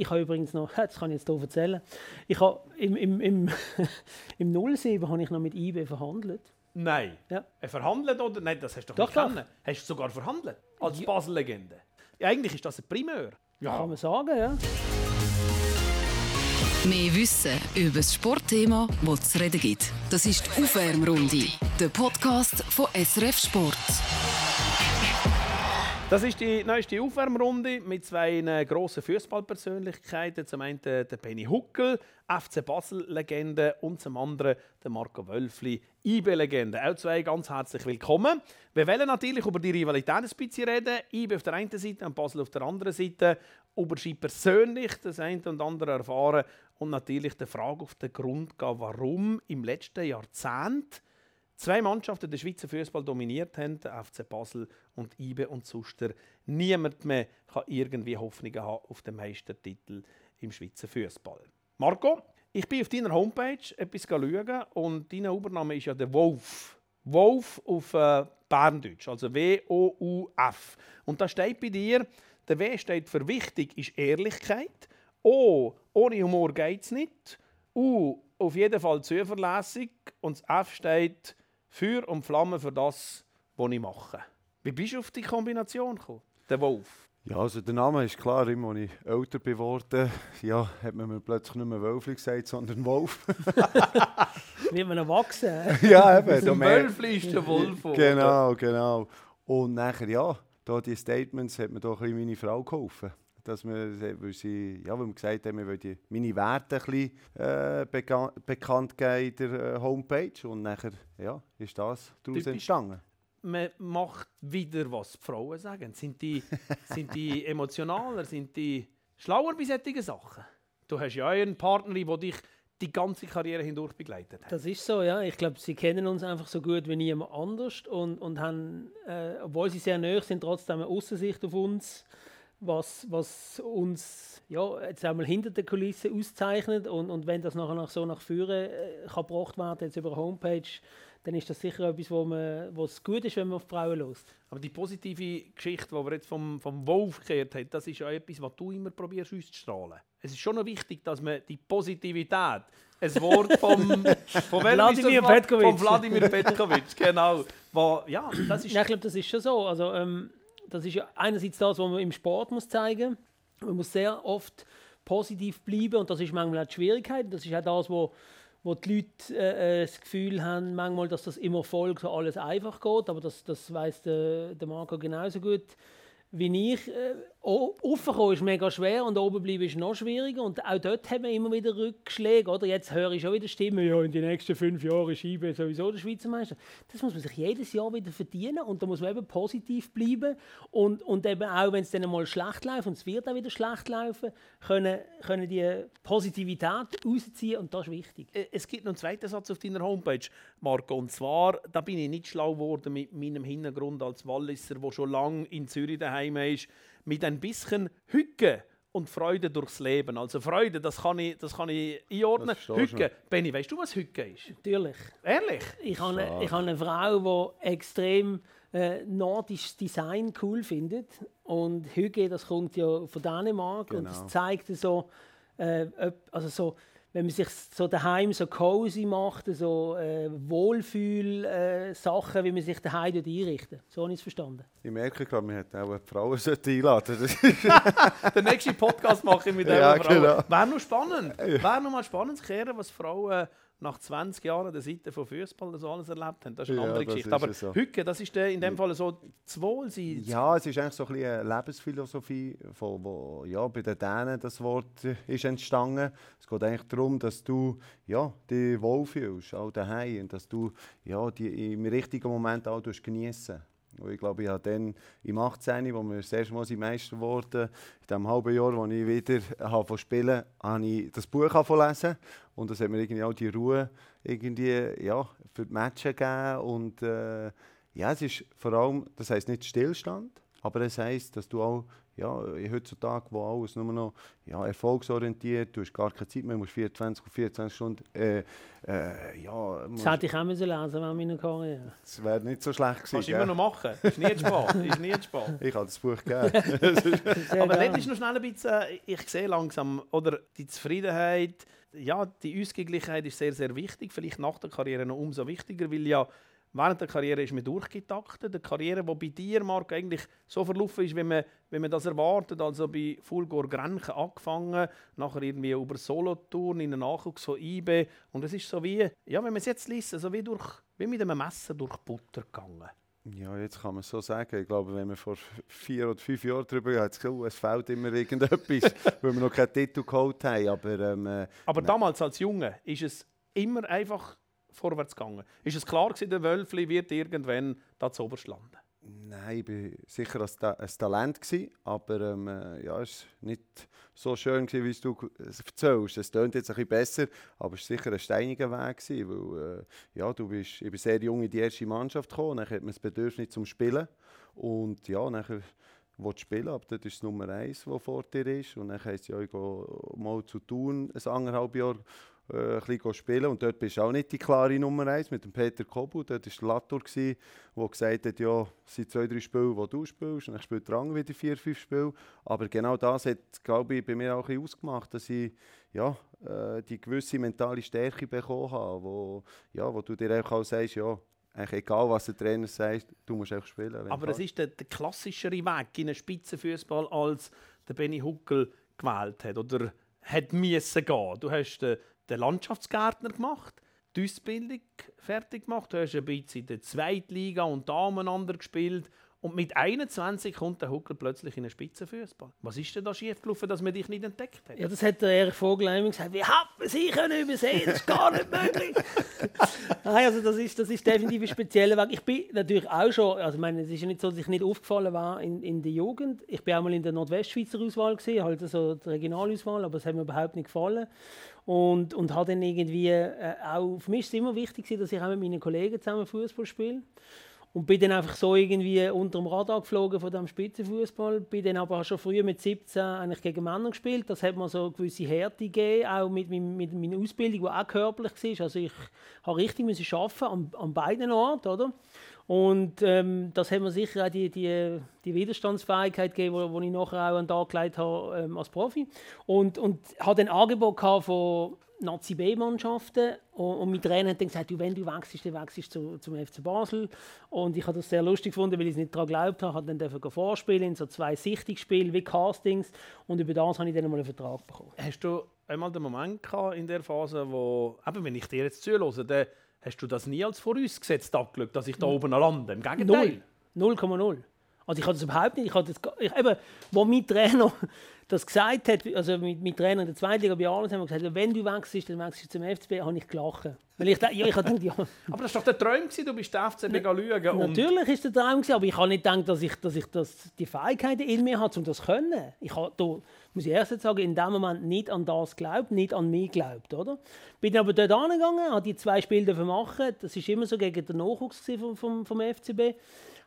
Ich habe übrigens noch, das kann ich jetzt hier erzählen, ich habe im, im, im, im 07 habe ich noch mit IB verhandelt. Nein. Ja. Äh, Verhandelt oder? Nein, das hast du doch, Doch, nicht doch. Hast du sogar verhandelt? Als Ja. Basel-Legende. Ja, eigentlich ist das ein Primeur. Kann man sagen, ja. Mehr Wissen über das Sportthema, das es zu reden gibt. Das ist die Aufwärmrunde, der Podcast von SRF Sport. Das ist die neueste Aufwärmrunde mit zwei äh, grossen Fußballpersönlichkeiten. Zum einen der Benny Huckel, FC Basel-Legende und zum anderen der Marco Wölfli, IB-Legende. Auch zwei ganz herzlich willkommen. Wir wollen natürlich über die Rivalität ein bisschen reden. IB auf der einen Seite und Basel auf der anderen Seite. Über sie persönlich das eine und andere erfahren und natürlich der Frage auf den Grund gehen, warum im letzten Jahrzehnt zwei Mannschaften den Schweizer Fußball dominiert haben, FC Basel und IBE und Suster. Niemand mehr kann irgendwie Hoffnungen haben auf den Meistertitel im Schweizer Fußball. Marco, ich bin auf deiner Homepage etwas schauen und dein Übername ist ja der Wolf. Wolf auf äh, Berndeutsch, also W-O-U-F. Und da steht bei dir, der W steht für wichtig ist Ehrlichkeit. O, ohne Humor geht es nicht. U, auf jeden Fall zuverlässig. Und das F steht für und Flamme für das, was ich mache. Wie bist du auf die Kombination gekommen? Der Wolf. Ja, also der Name ist klar, immer als ich älter geworden ja, hat man mir plötzlich nicht mehr Wölfli gesagt, sondern Wolf. Wird man erwachsen. ja, eben. da Der Wölfli ist der Wolf. oder? Genau, genau. Und nachher, ja, da die Statements hat mir doch ein meine Frau geholfen. Dass wir, weil sie, ja, weil wir gesagt haben, wir wollen die, meine Werte ein bisschen äh, beka bekannt geben in der äh, Homepage. Und nachher, ja, ist das daraus entstanden. Man macht wieder, was die Frauen sagen. Sind die, sind die emotionaler? Sind die schlauer bei solchen Sachen? Du hast ja auch eine Partnerin, die dich die ganze Karriere hindurch begleitet hat. Das ist so, ja. Ich glaube, sie kennen uns einfach so gut wie niemand anders und, und haben, äh, obwohl sie sehr nahe sind, trotzdem eine Aussicht auf uns, was, was uns ja, jetzt einmal hinter der Kulisse auszeichnet. Und, und wenn das nachher nach so nach vorne äh, kann gebracht werden, jetzt über eine Homepage, dann ist das sicher etwas, wo man, was gut ist, wenn man auf die Frauen lässt. Aber die positive Geschichte, die wir jetzt vom, vom Wolf gehört haben, das ist ja etwas, was du immer probierst auszustrahlen. Es ist schon noch wichtig, dass man die Positivität, ein Wort vom, das Wladimir? Petkovic. Von Wladimir Petkovic, genau. Wo, ja, das ist Ja, ich glaube, das ist schon so. Also, ähm, das ist ja einerseits das, was man im Sport muss zeigen muss. Man muss sehr oft positiv bleiben und das ist manchmal auch Schwierigkeit. Das ist auch das, wo, wo die Leute äh, äh, das Gefühl haben, manchmal, dass das im Erfolg so alles einfach geht. Aber das, das weiß der, der Marco genauso gut wie ich. Äh, Raufkommen ist mega schwer und oben bleiben ist noch schwieriger. Und auch dort haben wir immer wieder Rückschläge. Oder? Jetzt höre ich schon wieder Stimmen, ja, in den nächsten fünf Jahren ist IB sowieso der Schweizer Meister. Das muss man sich jedes Jahr wieder verdienen und da muss man eben positiv bleiben. Und, und eben auch, wenn es dann mal schlecht läuft, und es wird auch wieder schlecht laufen, können, können die Positivität rausziehen und das ist wichtig. Äh, Es gibt noch einen zweiten Satz auf deiner Homepage, Marco. Und zwar, da bin ich nicht schlau geworden mit meinem Hintergrund als Walliser, der schon lange in Zürich daheim ist, mit ein bisschen Hücke und Freude durchs Leben. Also Freude, das kann ich, das kann ich einordnen. Das Hücke. Benni, weißt du, was Hücke ist? Natürlich. Ehrlich? Ich habe, eine, ich habe eine Frau, die extrem äh, nordisches Design cool findet. Und Hüge, das kommt ja von Dänemark und Genau. es zeigt so, äh, also so, wenn man sich so daheim so cozy macht, so äh, Wohlfühl äh, wie man sich daheim dort einrichten. So habe ich es verstanden. Ich merke gerade, wir hätten auch die Frauen sollten einladen Den nächsten Podcast mache ich mit Ja, dieser Frau. genau. Wäre noch spannend. Wäre noch mal spannend zu hören, was Frauen nach 20 Jahren an der Seite von Fußball so alles erlebt haben. Das ist eine Ja, andere Geschichte. Aber so. Hücke, das ist in dem Fall so das Wohlsein. Ja, es ist eigentlich so ein bisschen eine Lebensphilosophie, von, wo ja, bei den Dänen das Wort ist entstanden. Es geht eigentlich darum, dass du ja, dich wohlfühlst, auch daheim, und dass du ja, die im richtigen Moment auch genießen Und ich glaube, ich habe dann im 18., wo wir das erste Mal Meister wurden, in dem halben Jahr, wo ich wieder habe spielen habe ich das Buch lesen. Und das hat mir irgendwie auch die Ruhe irgendwie, ja, für die Matches gegeben. Und äh, ja, es ist vor allem, das heisst nicht Stillstand, Aber es heisst, dass du auch ja, heutzutage, wo alles nur noch ja, erfolgsorientiert, du hast gar keine Zeit mehr, du musst 24 auf 24 Stunden. Äh, äh, ja, das hätte ich auch müssen lesen während meiner Karriere. Das wäre nicht so schlecht gewesen. Kannst du immer noch machen. Ist nie zu spät. Ist nie zu spät. Ich habe das Buch gegeben. Aber letztens noch schnell ein bisschen, ich sehe langsam, oder die Zufriedenheit, ja, die Ausgeglichenheit ist sehr, sehr wichtig. Vielleicht nach der Karriere noch umso wichtiger, weil ja während der Karriere ist man durchgetaktet. Die Karriere, die bei dir, Marc, eigentlich so verlaufen ist, wie man, wie man das erwartet. Also bei Fulgor Grenchen angefangen, nachher irgendwie über Solothurn in den Nachwuchs von IB. Und es ist so wie, ja, wenn man es jetzt liest, so wie, durch, wie mit einem Messer durch Butter gegangen. Ja, jetzt kann man so sagen. Ich glaube, wenn wir vor vier oder fünf Jahren darüber oh, es fehlt immer irgendetwas, weil wir noch keinen Titel geholt haben. Aber, ähm, äh, Aber damals als Junge ist es immer einfach vorwärts gegangen. Ist es klar gewesen, der Wölfli wird irgendwann da zu landen? Nein, ich war sicher ein, Talent, gewesen, aber ähm, äh, ja, es war nicht so schön, gewesen, wie du es erzählst. Es klingt jetzt ein bisschen besser, aber es war sicher ein steiniger Weg. Gewesen, weil, äh, ja, du bist, ich bin sehr jung in die erste Mannschaft gekommen, dann hat man das Bedürfnis zum Spielen und ja, dann will spielen, aber das ist Nummer eins, was vor dir ist. Und dann heisst ja, ich gehe mal zu tun, ein anderthalb Jahr äh, ein bisschen spielen. Und dort bist du auch nicht die klare Nummer 1 mit dem Peter Kobu. Dort war Latour, der gesagt hat, ja, es sind zwei, drei Spiele, die du spielst. Und dann spielt Rang wieder vier, fünf Spiele. Aber genau das hat, glaube ich, bei mir auch ein bisschen ausgemacht, dass ich ja, äh, die gewisse mentale Stärke bekommen habe, wo, ja, wo du dir auch sagst, ja, eigentlich egal, was der Trainer sagt, du musst einfach spielen. Aber es ist der, der klassischere Weg in einen Spitzenfußball, als der Benny Huckel gewählt hat oder hat müssen gehen. Du hast den den Landschaftsgärtner gemacht, die Ausbildung fertig gemacht, hast ein bisschen in der Zweitliga und Damenander gespielt und mit 21 kommt der Huckel plötzlich in einen Spitzenfußball. Was ist denn da schiefgelaufen, dass man dich nicht entdeckt hat? Ja, das hat der Erich Vogel einmal gesagt. Wie hat man sie können übersehen? Das ist gar nicht möglich. Nein, also das ist, das ist definitiv ein spezieller Weg. Ich bin natürlich auch schon, also ich meine, es ist ja nicht so, dass ich nicht aufgefallen war in, in der Jugend. Ich bin auch mal in der Nordwestschweizer Auswahl gesehen, halt so die Regionalauswahl, aber es hat mir überhaupt nicht gefallen. Und, und habe dann irgendwie äh, auch, für mich ist es immer wichtig, dass ich auch mit meinen Kollegen zusammen Fußball spiele. Und bin dann einfach so irgendwie unter dem Radar geflogen von dem Spitzenfußball. Bin dann aber schon früher mit 17 eigentlich gegen Männer gespielt. Das hat mir so eine gewisse Härte gegeben, auch mit, mit, mit meiner Ausbildung, die auch körperlich war. Also ich habe richtig müssen arbeiten an, an beiden Orten, oder? Und ähm, das hat mir sicher auch die, die, die Widerstandsfähigkeit gegeben, die ich nachher auch an den Tag gelegt habe ähm, als Profi. Und, und hatte ein Angebot von Nazi B-Mannschaften und, und mein Trainer hat dann gesagt, du, wenn du wechselst, dann wechselst du zum FC Basel. Und ich habe das sehr lustig gefunden, weil ich es nicht daran geglaubt habe. Ich durfte dann vorspielen in so zwei Sichtungsspielen wie Castings und über das habe ich dann mal einen Vertrag bekommen. Hast du einmal den Moment gehabt in der Phase, wo, eben, wenn ich dir jetzt zuhöre, dann hast du das nie als vorausgesetzt angeschaut, dass ich da oben lande? Im Gegenteil. 0,0. Also ich hatte das überhaupt nicht. Ich hatte das, ich, eben, wo mein Trainer das gesagt hat, also mit, mit Trainer in der zweiten Liga bei Arles haben wir gesagt, wenn du wechselst, dann wechselst du zum FCB, habe ich gelacht. Weil ich, ja, ich gedacht, ja. Aber das war doch der Traum, du bist der FCB schauen. Natürlich ist der Traum, aber ich habe nicht gedacht, dass ich, dass ich das, die Fähigkeiten in mir habe, um das zu können. Ich habe, muss ich erst sagen, in dem Moment nicht an das geglaubt, nicht an mich geglaubt. Oder? Bin aber dort angegangen, habe die zwei Spiele machen. Das war immer so gegen den Nachwuchs vom, vom, vom FCB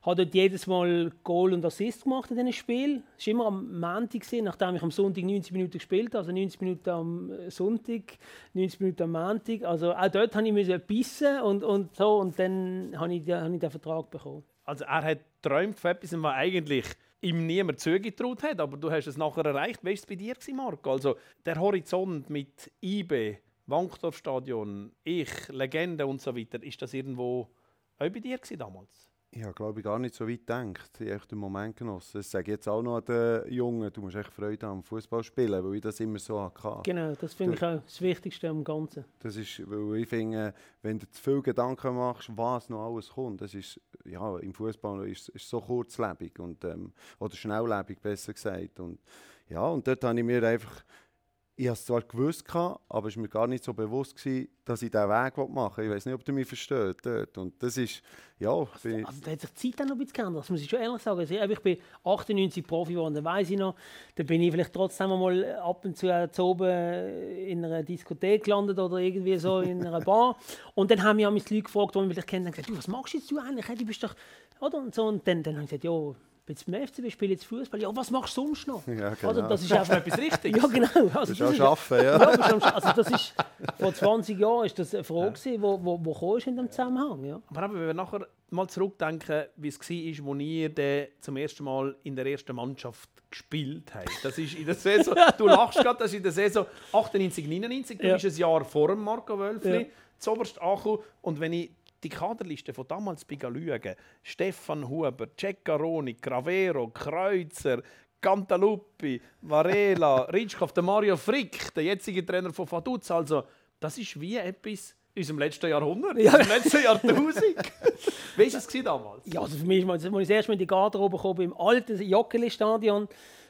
habe dort jedes Mal Goal und Assist gemacht in diesem Spiel. Es war immer am Montag, nachdem ich am Sonntag 90 Minuten gespielt habe. Also 90 Minuten am äh, Sonntag, 90 Minuten am Montag. Also auch dort musste ich bissen und, und so. Und dann habe ich, habe ich den Vertrag bekommen. Also er hat geträumt von etwas, was eigentlich ihm niemand zugetraut hat, aber du hast es nachher erreicht. Wie war es bei dir, Marco? Also der Horizont mit IB, Wankdorfstadion, ich, Legende und so weiter, ist das irgendwo auch bei dir damals? Ich habe, glaube ich, gar nicht so weit gedacht. Ich habe den Moment genossen. Das sage ich jetzt auch noch an den Jungen, du musst echt Freude am Fußball spielen, weil ich das immer so hatte. Genau, das finde ich auch das Wichtigste am Ganzen. Das ist, weil ich finde, wenn du zu viel Gedanken machst, was noch alles kommt, das ist, ja, im Fußball ist, es so kurzlebig und, ähm, oder schnelllebig, besser gesagt. Und, ja, und dort habe ich mir einfach ich habe es zwar gewusst, aber es war mir gar nicht so bewusst, gewesen, dass ich diesen Weg machen will. Ich weiß nicht, ob du mich verstehst. Dort. Und das ist, ja... Also, also, da hat sich die Zeit auch noch ein bisschen geändert, das muss ich schon ehrlich sagen. Also, ich bin 98 Profi geworden, dann weiss ich noch, da bin ich vielleicht trotzdem mal ab und zu, äh, zu oben in einer Diskothek gelandet oder irgendwie so in einer Bar. Und dann haben mich die Leute gefragt, die mich vielleicht kennen, und gesagt, du, was machst du jetzt du eigentlich? Du bist doch... Oder? Und, so. und dann, dann habe ich gesagt, ja jetzt beim FCB spiele jetzt Fußball. Ja, was machst du sonst noch? Ja, Also, genau. das ist einfach, etwas Richtiges? ja, genau. Also, Das ist auch Arbeiten, ja. ja, also das ist, vor 20 Jahren ist das eine Frage, gewesen, wo, wo, wo gekommen ist in dem Zusammenhang. Ja. Aber eben, wenn wir nachher mal zurückdenken, wie es war, als ihr zum ersten Mal in der ersten Mannschaft gespielt habt. Das ist in der Saison, du lachst gerade, das ist in der Saison 98, 99. Du Ja. bist ein Jahr vor dem Marco Wölfli, Ja. zuoberst angekommen. Und wenn ich die Kaderliste von damals bin schaue, Stefan Huber, Ceccaroni, Gravero, Kreuzer, Cantaluppi, Varela, Ritschkow, der Mario Frick, der jetzige Trainer von Vaduz. Also, das ist wie etwas in unserem letzten Jahrhundert, in unserem letzten Jahrtausend. Wie war es damals? Ja, also für mich ist als ich das erste Mal in die Garderobe kam, im alten Joggeli-Stadion.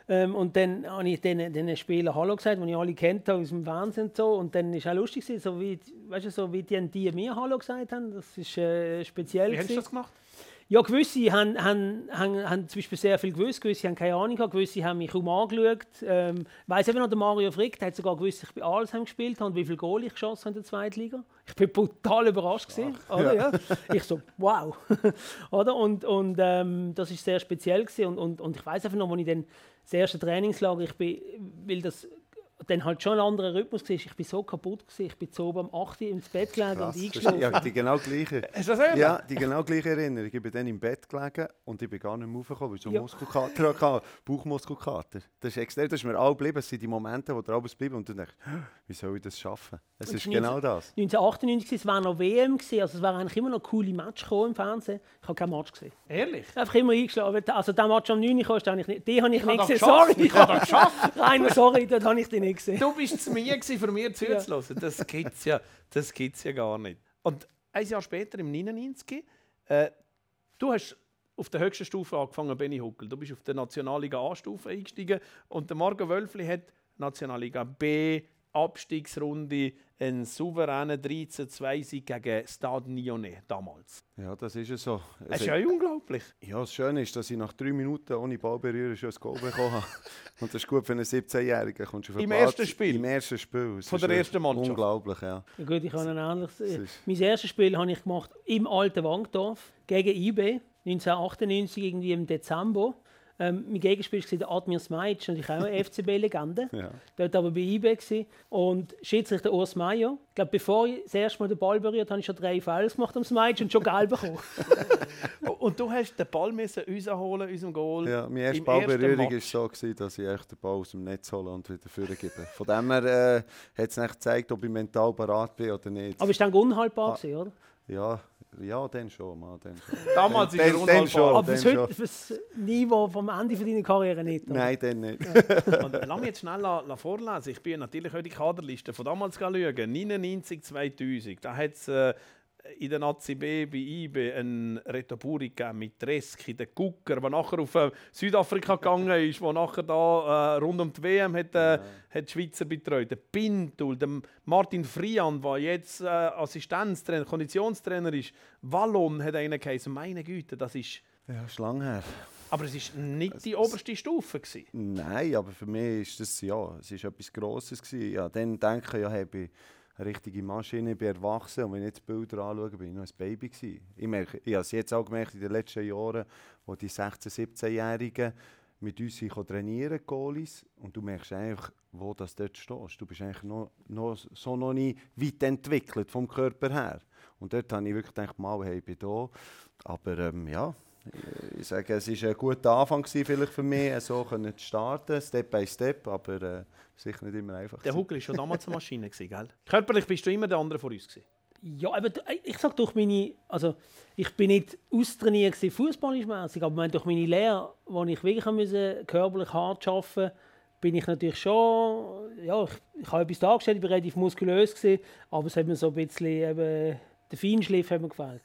Ähm, und dann habe ich den, den Spielern Hallo gesagt, die ich alle kennt habe aus dem Fernsehen und so. Und dann war es auch lustig, gewesen, so wie, weißt du, so wie die, die mir Hallo gesagt haben. Das ist äh, speziell. Wie hast du gewesen. das gemacht? Ja, gewisse haben, haben, haben, haben zum Beispiel sehr viel gewusst, gewisse haben keine Ahnung gehabt, gewisse haben mich kaum angeschaut. Ähm, ich weiss eben noch, der Mario Frick, der hat sogar gewusst, dass ich bei Alsheim gespielt habe und wie viele Goal ich geschossen habe in der Zweitliga. Ich bin brutal überrascht gewesen, oder? Ja. Ich so, wow. oder? Und, und ähm, das ist sehr speziell gewesen. und, und, und ich weiß einfach noch, als ich dann das erste Trainingslager, ich bin, weil das dann halt schon ein anderer Rhythmus war, ich bin so kaputt gewesen, ich bin so oben am 8 Uhr ins Bett gelegen Krass, und das ist- eingeschlafen. ja, die genau gleiche. Hast du das ehrlich? Ja, die genau gleiche Erinnerung. Ich bin dann im Bett gelegen und ich bin gar nicht mehr raufgekommen, weil ich so Ja. Muskelkater hatte, Bauchmuskelkater. Das ist extrem, das ist mir all geblieben. Das sind die Momente, wo dir alles bleiben und du denkst, wie soll ich das schaffen? Es Und ist die genau das. 1998 war es war noch WM, gewesen, also es waren eigentlich immer noch coole Match im Fernsehen. Ich habe kein Match gesehen. Ehrlich? Einfach immer eingeschlafen. Also der Match am 9 Uhr kam, habe ich nicht, die habe ich, hab nicht gesehen. Sorry, Ich hab doch geschafft. Rainer, sorry, dort habe ich nicht gesehen. Du bist zu mir gewesen, für mir zuzuhören. Das gibt's ja, das gibt's ja gar nicht. Und ein Jahr später, im 99, äh, du hast auf der höchsten Stufe angefangen, Benny Huckel. Du bist auf der Nationalliga A-Stufe eingestiegen und der Marco Wölfli hat Nationalliga B Abstiegsrunde einen souveränen 13-2-Sieg gegen Stade Lyonnais damals. Ja, das ist es so. Das Es ist ja unglaublich. Ja, das Schöne ist, dass ich nach drei Minuten ohne Ballberühren schon ein Goal bekommen habe. Und das ist gut für einen 17-Jährigen. Kommst du auf Im Platz- ersten Spiel? Im ersten Spiel. Es Von ist der ersten Mannschaft? Unglaublich, ja. Ja, gut, ich ein ähnliches. äh, ist- Mein erstes Spiel habe ich gemacht im alten Wankdorf gegen IB, 1998, irgendwie im Dezember. Ähm, mein Gegenspiel war der Admir Smajic, natürlich auch eine FCB-Legende. Ja. Dort aber bei IB. Gewesen. Und Schiedsrichter Urs Meier. Ich glaube, bevor ich das erste Mal den Ball berührt habe, ich schon drei Fouls gemacht am Smajic und schon gelb bekommen. Und du hast den Ball müssen rausholen, unserem Goal. Ja, meine erste Ballberührung war so, gewesen, dass ich echt den Ball aus dem Netz holen und wieder vorgebe. Von dem her äh, hat es nicht gezeigt, ob ich mental parat bin oder nicht. Aber ist dann unhaltbar, Ah. gewesen, oder? ja, ja, dann schon, mal, dann schon. Damals ist er unhaltbar. schon. Aber dann heute, fürs Niveau vom Ende von deiner Karriere nicht. oder? Nein, dann nicht. Und lass mich jetzt schnell la, la vorlesen. Ich bin natürlich heute die Kaderliste von damals schauen. 99, 2000. Da hat es äh, in der ACB bei IB einen gegeben mit Reski, den Gucker, der nachher auf äh, Südafrika gegangen ist, der nachher da äh, rund um die WM hat, äh, hat die Schweizer betreut. Der Pintul, der Martin Friand, der jetzt äh, Assistenztrainer, Konditionstrainer ist. Wallon hat einen geheißen. Meine Güte, das ist... Ja, ist lang her. Aber es ist nicht die oberste Stufe. Gewesen. Nein, aber für mich ist das ja, es ist etwas Grosses gewesen. Ja, dann denke ich, ja, hey, ich eine richtige Maschine, ich bin erwachsen und wenn ich jetzt Bilder anschaue, bin ich noch ein Baby gewesen. Ich merke, ich habe es jetzt auch gemerkt in den letzten Jahren, wo die 16-, 17-Jährigen mit uns trainieren, Goalies, und du merkst einfach, wo das dort stehst. Du bist eigentlich noch, noch, so noch nicht weit entwickelt vom Körper her. Und dort habe ich wirklich gedacht, mal, hey, ich bin da. Aber ähm, ja, ich sage, es war ein guter Anfang gewesen, vielleicht für mich, so können zu starten, Step by Step, aber äh, sicher nicht immer einfach. Der. Huckel war schon damals eine Maschine, gewesen, gell? Körperlich bist du immer der andere von uns. Gewesen. Ja, aber d- ich sage durch meine, also ich bin nicht austrainiert gewesen, fußballischmäßig, aber mein- durch meine Lehre, wo ich wirklich müssen, körperlich hart arbeiten bin ich natürlich schon, ja, ich, ich habe etwas dargestellt, ich war relativ muskulös gewesen, aber es hat mir so ein bisschen eben, der Feinschliff hat mir gefällt.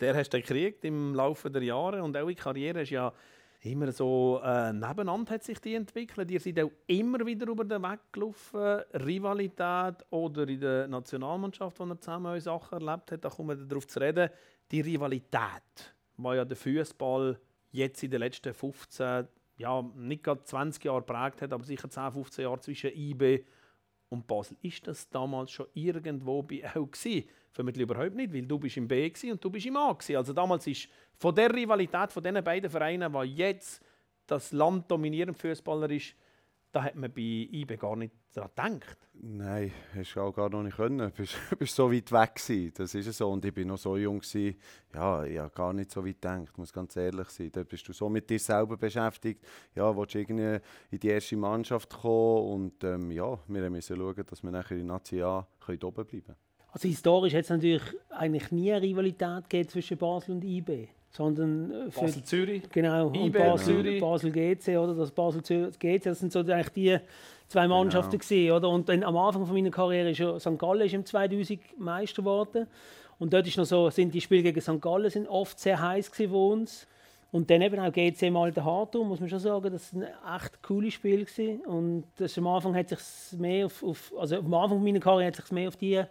Der hast du gekriegt im Laufe der Jahre und eure Karriere ist ja immer so äh, nebeneinander hat sich die entwickelt. Ihr seid auch immer wieder über den Weg gelaufen. Rivalität oder in der Nationalmannschaft, wo ihr zusammen eure Sachen erlebt habt, da kommen wir darauf zu reden. Die Rivalität, die ja der Fußball jetzt in den letzten 15, ja nicht gerade 20 Jahren geprägt hat, aber sicher 10, 15 Jahre zwischen IB und Basel. Ist das damals schon irgendwo bei auch gewesen? Vermutlich überhaupt nicht, weil du bist im B und du bist im A gewesen. Also damals ist von der Rivalität von diesen beiden Vereinen, die jetzt das Land dominieren Fußballer ist, da hat man bei IB gar nicht daran gedacht. Nein, hast du auch gar noch nicht können. Du bist, bist so weit weg gewesen. Das ist so. Und ich bin noch so jung gewesen. Ja, ich gar nicht so weit gedacht, muss ganz ehrlich sein. Da bist du so mit dir selber beschäftigt. Ja, willst du irgendwie in die erste Mannschaft kommen und ähm, ja, wir müssen schauen, dass wir nachher in Nazi A oben bleiben Also historisch hat es natürlich eigentlich nie eine Rivalität gegeben zwischen Basel und IB sondern äh, für Basel Zürich. Genau, IB, Basel, Zürich. Basel GC oder das Basel GC, das sind so eigentlich die zwei genau. Mannschaften genau. gewesen, oder? Und dann am Anfang von meiner Karriere ist ja St. Gallen ist im 2000 Meister geworden und dort ist noch so, sind die Spiele gegen St. Gallen sind oft sehr heiß gewesen für uns. Und dann eben auch GC mal der Hartum, muss man schon sagen, das war ein echt cooles Spiel gewesen. Und das am Anfang hat sich mehr auf, auf, also am Anfang meiner Karriere hat sich mehr auf die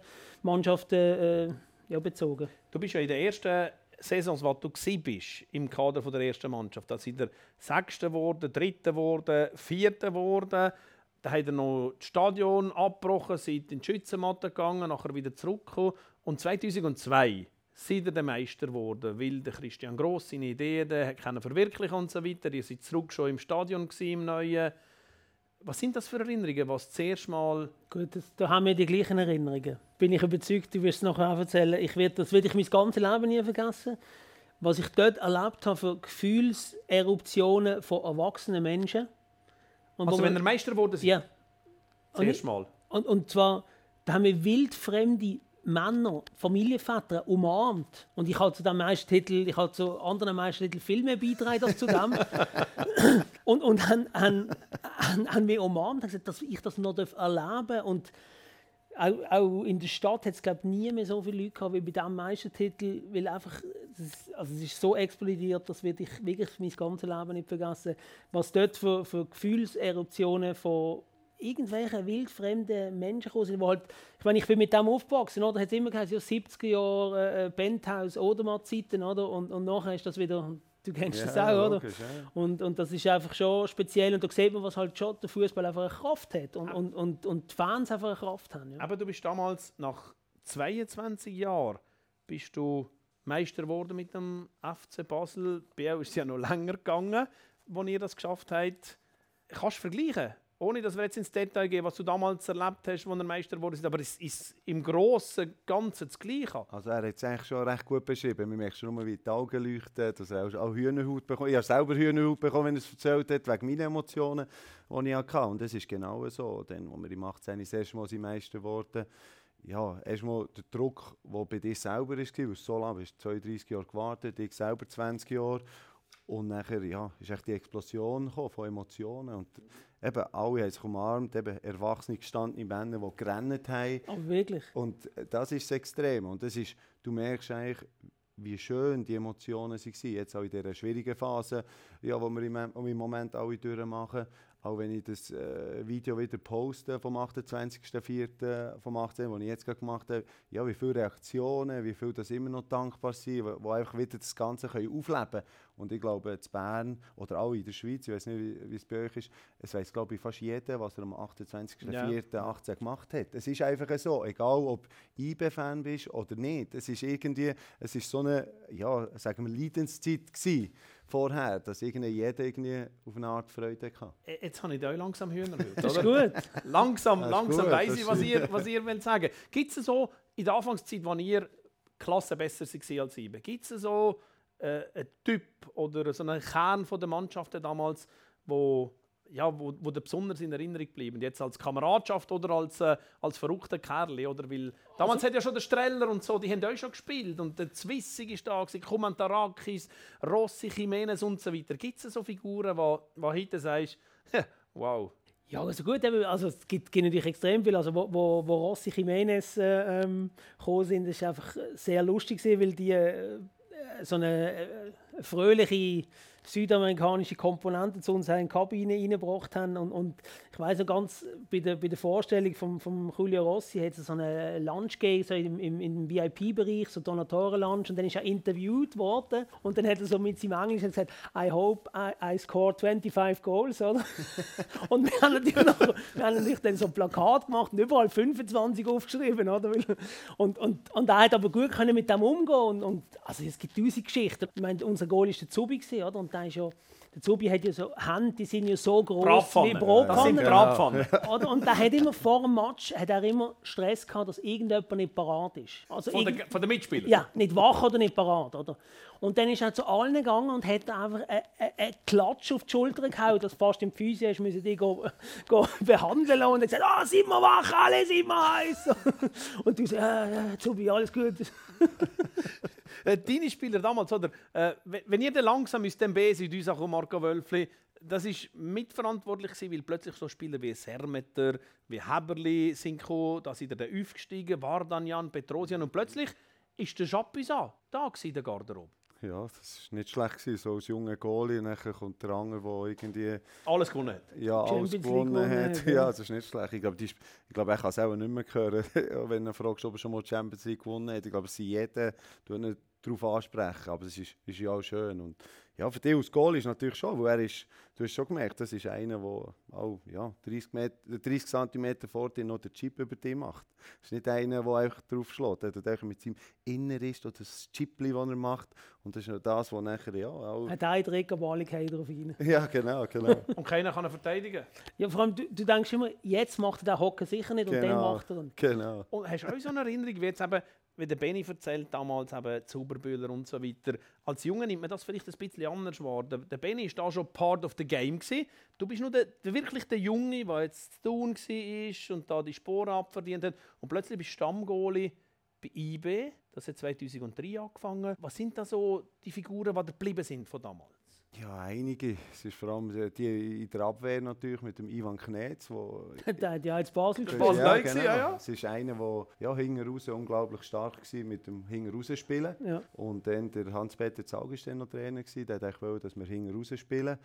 Mannschaften äh, ja, bezogen. Du bist ja in der ersten Saisons, wo du bist im Kader der ersten Mannschaft, da sind er Sechster geworden, Dritter geworden, Vierter geworden. Dann hat er noch das Stadion abgebrochen, sind in die Schützenmatte gegangen, nachher wieder zurückgekommen. Und 2002 sind er der Meister geworden, weil der Christian Gross seine Ideen hat verwirklichen und so weiter. Ihr seid zurück schon im Stadion im neuen. Was sind das für Erinnerungen, was zuerst mal... Gut, das, da haben wir die gleichen Erinnerungen. Bin ich überzeugt, du wirst es nachher auch erzählen. Ich werd, das werde ich mein ganzes Leben nie vergessen. Was ich dort erlebt habe für Gefühlseruptionen von erwachsenen Menschen. Und also wenn er Meister wurde, ja. Zuerst mal? Und, und zwar, da haben wir wildfremde Männer, Familienväter umarmt. Und ich habe zu dem Meistertitel, ich habe zu anderen Meistertiteln viel mehr beitragen als zu dem. und und haben, haben, haben, haben mich umarmt und gesagt, dass ich das noch erleben darf. Und auch, auch in der Stadt hat es glaube nie mehr so viele Leute gehabt wie bei diesem Meistertitel, weil einfach, das, also es ist so explodiert, das werde ich wirklich mein ganzes Leben nicht vergessen, was dort für, für Gefühlseruptionen von irgendwelche wildfremden Menschen gekommen sind, halt, ich meine, ich bin mit dem aufgewachsen, oder? Hat immer geheißen, ja, 70er Jahre äh, Penthouse, Odermatt-Zeiten, oder? Und, und nachher ist das wieder, du kennst ja, das auch, logisch, oder? Ja. Und, und das ist einfach schon speziell und da sieht man, was halt schon der Fußball einfach eine Kraft hat und, und, und, und die Fans einfach eine Kraft haben. Ja. Aber du bist damals, nach 22 Jahren, bist du Meister geworden mit dem FC Basel. Bei euch ist es ja noch länger gegangen, als ihr das geschafft habt. Kannst du vergleichen? Ohne dass wir jetzt ins Detail gehen, was du damals erlebt hast, als er Meister geworden ist, aber es ist im Großen und Ganzen das Gleiche. Also er hat es eigentlich schon recht gut beschrieben. Man merkt schon nur, wie die Augen leuchten, dass er auch Hühnerhaut bekommen Ich habe selber Hühnerhaut bekommen, wenn er es erzählt hat, wegen meiner Emotionen, die ich hatte. Und das ist genau so. Dann, als wir im 18. das erste Mal Meister wurden, ja, erstmal der Druck, der bei dir selber war, weil so lange bist 32 Jahre gewartet, ich selber 20 Jahre. Und nachher ja, ist echt die Explosion von Emotionen. Und eben, alle haben sich umarmt, eben erwachsene gestandene Männer, die gerannt haben. Oh, wirklich? Und das ist das Extrem. Und das ist, du merkst eigentlich, wie schön die Emotionen waren, jetzt auch in dieser schwierigen Phase, ja, wo wir im, Moment alle durchmachen. Auch wenn ich das äh, Video wieder poste vom 28.04. vom 18. das ich jetzt gerade gemacht habe, ja, wie viele Reaktionen, wie viele das immer noch dankbar sind, wo, wo einfach wieder das Ganze können aufleben können. Und ich glaube, in Bern oder auch in der Schweiz, ich weiß nicht, wie, wie es bei euch ist, es weiß glaube ich fast jeder, was er am 28.04.18 ja. gemacht hat. Es ist einfach so, egal ob IB-Fan bist oder nicht, es ist irgendwie, es ist so eine, ja, sagen wir, Leidenszeit gewesen vorher, dass irgendwie jeder irgendwie auf eine Art Freude hatte. Äh, jetzt habe ich da langsam Hühner Das ist gut. langsam, langsam gut, weiss ich, was ihr, was ihr wollt sagen. Gibt es so, in der Anfangszeit, als ihr Klasse besser war als IBE, gibt es so äh, einen Typ oder so einen Kern von der Mannschaft damals, wo ja, wo, wo der besonders in Erinnerung bleiben. Jetzt als Kameradschaft oder als, äh, als verrückter Kerl. Oder? Weil damals also, hat ja schon der Streller und so, die haben euch schon gespielt. Und der Zwissig ist da, Kumantarakis, Rossi, Jimenez und so weiter. Gibt es so Figuren, wo, wo heute sagst, wow. Ja, also gut, also es gibt, gibt natürlich extrem viel. Also wo, wo, wo Rossi Jimenez äh, ähm, gekommen sind, das war einfach sehr lustig, weil die äh, so eine äh, fröhliche südamerikanische Komponente zu uns in die Kabine reingebracht haben. Und, und ich weiß noch ganz, bei der, bei der Vorstellung von vom Julio Rossi hat es so einen Lunch gegeben, so im, im, im VIP-Bereich, so Donatoren-Lunch. Und dann ist er interviewt worden und dann hat er so mit seinem Englisch gesagt, I hope I, I score 25 Goals. Oder? und wir haben, natürlich noch, wir haben natürlich dann so ein Plakat gemacht und überall 25 aufgeschrieben. Oder? Und, und, und er hat aber gut können mit dem umgehen. Und, und, also es gibt tausend Geschichten. Ich meine, unser Goal war der Zubi, oder? Und der ist ja der Zubi hat ja so Hände, die sind ja so groß wie Bratpfannen. Ja. Und der hat immer vor dem Match hat er immer Stress gehabt, dass irgendjemand nicht parat ist. Also von, der, von den Mitspielern? Ja, nicht wach oder nicht parat. Oder? Und dann ist er zu allen gegangen und hat einfach einen Klatsch auf die Schulter gehauen, dass fast im Physio ist, müssen die go, go behandeln und er gesagt, ah, oh, sind wir wach, alle sind wir heiß. Und du sagst, ja, Zubi, alles gut. Äh, deine Spieler damals, oder? Äh, wenn ihr dann langsam aus dem B seid, uns auch Marco Wölfli, das ist mitverantwortlich gewesen, weil plötzlich so Spieler wie Sermeter, wie Heberli sind gekommen, da sind dann aufgestiegen, Vardanjan, Petrosian und plötzlich ist der Chapuisat da in der Garderobe. Ja, das war nicht schlecht. Gewesen. So als junger Goalie, nachher kommt der andere, der irgendwie... Alles gewonnen hat. Ja, alles gewonnen hat. Ja, das ist nicht schlecht. Ich glaube, ich glaube, ich kann es auch nicht mehr hören, wenn er fragst, ob er schon mal die Champions League gewonnen hat. Ich glaube, sie jeden darauf ansprechen, aber es ist, ist ja auch schön. Und ja, für dich als Goal ist natürlich schon, weil er ist, du hast schon gemerkt, das ist einer, der auch ja, 30, Meter, 30 cm vor dir noch den Chip über dich macht. Das ist nicht einer, der einfach drauf schlägt. Er hat mit seinem Innerist oder das Chipli, das er macht. Und das ist noch das, was nachher ja auch... Hat einen Dreck aber alle drauf rein. Ja, genau, genau. und keiner kann ihn verteidigen. Ja, vor allem, du, du denkst immer, jetzt macht er den Hocken sicher nicht genau, und dann macht er ihn. Genau. Und hast du auch so eine Erinnerung, wie jetzt eben wie der Benny erzählt, damals eben Zauberbühler und so weiter. Als Junge nimmt man das vielleicht ein bisschen anders wahr. Der, der Benny war da schon part of the game. Gewesen. Du bist nur der, der, wirklich der Junge, der jetzt zu tun war und da die Sporen abverdient hat. Und plötzlich bist du Stammgoalie bei IB. Das hat 2003 angefangen. Was sind da so die Figuren, die geblieben sind von damals? Ja, einige. Es ist vor allem die in der Abwehr natürlich mit dem Ivan Knetz. Wo der hat ja jetzt Basel gespielt. Ja, genau. ja, ja. Es ist einer, der ja, hinten raus unglaublich stark war mit dem hinten raus spielen. Ja. Und dann der Hans-Peter Zaug war dann noch Trainer. Gewesen. Der wollte, dass wir hinten raus spielen.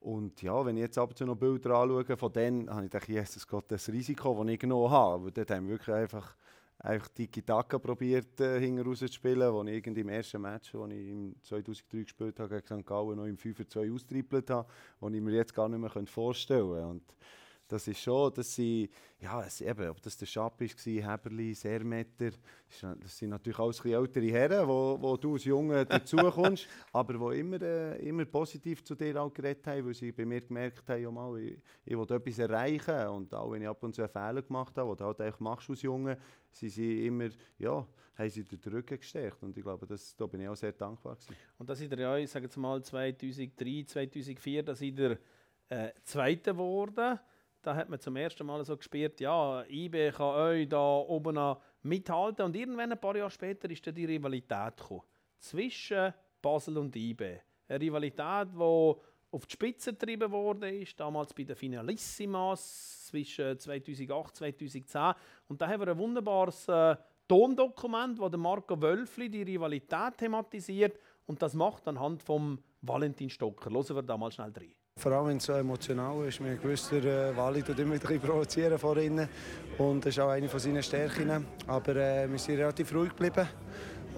Und ja, wenn ich jetzt ab und zu noch Bilder anschaue, von denen habe ich gedacht, Jesus Gott, das Risiko, das ich genommen habe. Aber dort haben wir wirklich einfach einfach Tiki-Taka probiert, äh, hinten raus zu spielen, wo ich im ersten Match, das ich im 2003 gespielt habe, gegen St. Gallen noch im 5-2 austrippelt habe, was ich mir jetzt gar nicht mehr vorstellen könnte das ist schon, dass sie, ja, es, eben, ob das der Schapp war, Heberli, Sermeter, das sind natürlich alles ältere Herren, wo, wo du als Junge dazukommst, aber die immer, äh, immer positiv zu dir auch geredet haben, weil sie bei mir gemerkt haben, ja, mal, ich, ich will etwas erreichen und auch wenn ich ab und zu einen Fehler gemacht habe, du halt machst als Junge, sie sind immer, ja, haben sie den Rücken gestärkt und ich glaube, das, da bin ich auch sehr dankbar gewesen. Und das ist ja, ich sage jetzt mal 2003, 2004, da sind ihr äh, Zweiter geworden da hat man zum ersten Mal so gespürt, ja, IB kann euch da oben mithalten. Und irgendwann, ein paar Jahre später, ist dann die Rivalität gekommen. Zwischen Basel und IB. Eine Rivalität, die auf die Spitze getrieben wurde, damals bei den Finalissimas zwischen 2008 und 2010. Und da haben wir ein wunderbares äh, Tondokument, wo der Marco Wölfli die Rivalität thematisiert und das macht anhand vom Valentin Stocker. Hören wir da mal schnell rein. Vor allem, wenn es so emotional ist. Wir gewusst, der äh, Wally tut immer ein provozieren vor ihnen. Und das ist auch eine von seinen Stärken. Aber äh, wir sind relativ ruhig geblieben.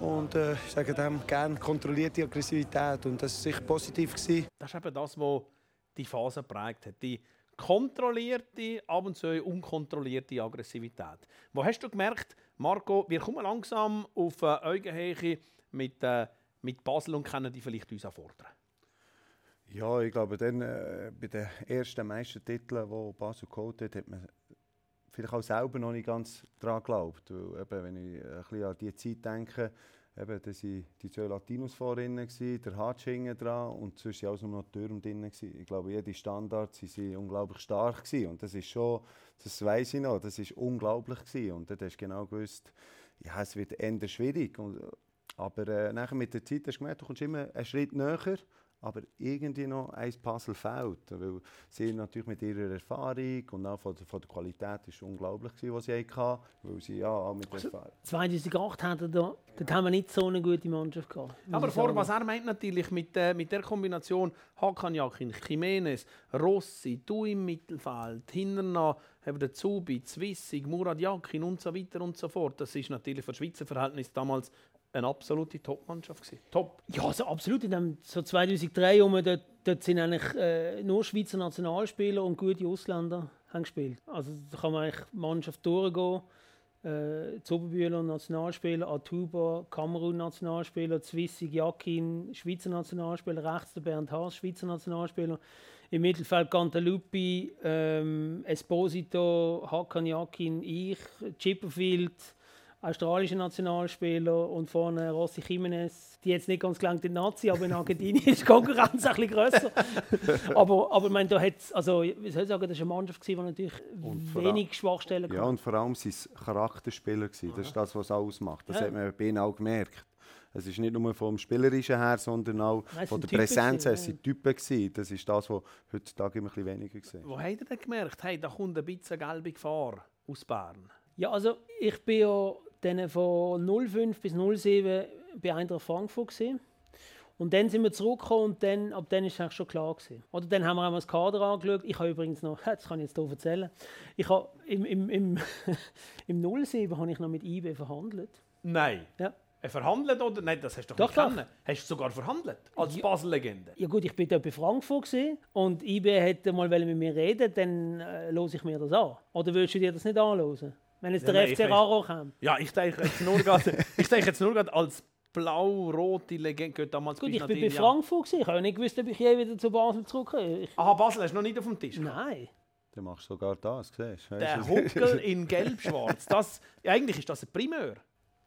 Und äh, ich sage dem gerne kontrollierte Aggressivität. Und das war sicher positiv. Gewesen. Das ist eben das, was die Phase prägt hat. Die kontrollierte, ab und zu unkontrollierte Aggressivität. Wo hast du gemerkt, Marco, wir kommen langsam auf äh, Augenhöhe mit, äh, mit Basel und können die vielleicht uns fordern? Ja, ich glaube, dann, äh, bei den ersten Meistertiteln, die Basel geholt hat, hat man vielleicht auch selber noch nicht ganz daran geglaubt. Wenn ich ein an die Zeit denke, eben, da waren die zwei Latinos vorne, der Hatsch hinten dran und sonst waren auch nur noch die Türme drin. Ich glaube, jede Standards waren unglaublich stark. Gewesen. Und das ist schon, das weiß ich noch, das ist unglaublich. Gewesen. Und dann hast du genau gewusst, ja, es wird eher schwierig. Und, aber äh, nachher mit der Zeit hast du gemerkt, du kommst immer einen Schritt näher aber irgendwie noch ein Puzzle fehlt. Weil sie natürlich mit ihrer Erfahrung und auch von der, von der Qualität ist unglaublich gewesen, was sie hatten, weil sie ja auch mit Also, Erfahrung... 2008 hatten da, dort haben wir nicht so eine gute Mannschaft gehabt. Aber vor, was er meint natürlich mit, äh, mit der Kombination Hakan Jakin, Jimenez, Rossi, du im Mittelfeld, hinten noch eben der Zubi, Zwissig, Murat Jakin und so weiter und so fort. Das ist natürlich für Schweizer Verhältnis damals eine absolute Top-Mannschaft. Top. Ja, also absolut. In dem, so 2003 um, dort, dort sind eigentlich äh, nur Schweizer Nationalspieler und gute Ausländer haben gespielt. Also da kann man eigentlich Mannschaft durchgehen. Äh, Zoberbühler Nationalspieler, Atuba, Kamerun Nationalspieler, Zwissig, Jakin, Schweizer Nationalspieler, rechts der Bernd Haas, Schweizer Nationalspieler. Im Mittelfeld Cantalupi, ähm, Esposito, Hakan Jakin, ich, Chipperfield, australischer Nationalspieler und vorne Rossi Jimenez, die jetzt nicht ganz gelangt in Nazi, aber in Argentinien ist die Konkurrenz ein bisschen grösser. aber, aber ich meine, da hat's, also, wie soll ich sagen, das war eine Mannschaft, die natürlich wenig Schwachstellen Ja, und vor allem sein Charakterspieler. Gewesen. Das ist das, was es ausmacht. Das Ja. hat man bei ihnen auch gemerkt. Es ist nicht nur vom Spielerischen her, sondern auch Nein, es von der Typen Präsenz her. Es sind Typen. Gewesen. Das ist das, was heutzutage immer ein bisschen weniger gesehen Wo habt ihr denn gemerkt, hey, da kommt ein bisschen gelbe Gefahr aus Bern? Ja, also ich bin ja dann von 05 bis 07 bei Eintracht Frankfurt gewesen. Und dann sind wir zurückgekommen und dann, ab dann ist es eigentlich schon klar gewesen. Oder dann haben wir einmal das Kader angeschaut. Ich habe übrigens noch, das kann ich jetzt hier erzählen, ich habe im, im, im, im 07 habe ich noch mit IB verhandelt. Nein. Ja. Äh, Verhandelt oder? Nein, das hast du doch, Doch, nicht doch. Hast du sogar verhandelt? Als Ja. Basel-Legende? Ja gut, ich bin dort bei Frankfurt gewesen, und IB hätte mal mit mir reden, dann äh, höre ich mir das an. Oder willst du dir das nicht anhören? Wenn jetzt Ja, der nein, FC ich- Raro kommt. Ja, ich denke jetzt nur gerade, ich denke jetzt nur gerade als blau-rote Legende gehört damals Gut, ich du bin bei Frankfurt. Ich habe nicht gewusst, ob ich je wieder zu Basel zurückkomme. Aha, Basel hast du noch nicht auf dem Tisch. gehabt? nein. Dann machst du sogar das, siehst du? Der du? Huckel in gelb-schwarz. Eigentlich ist das ein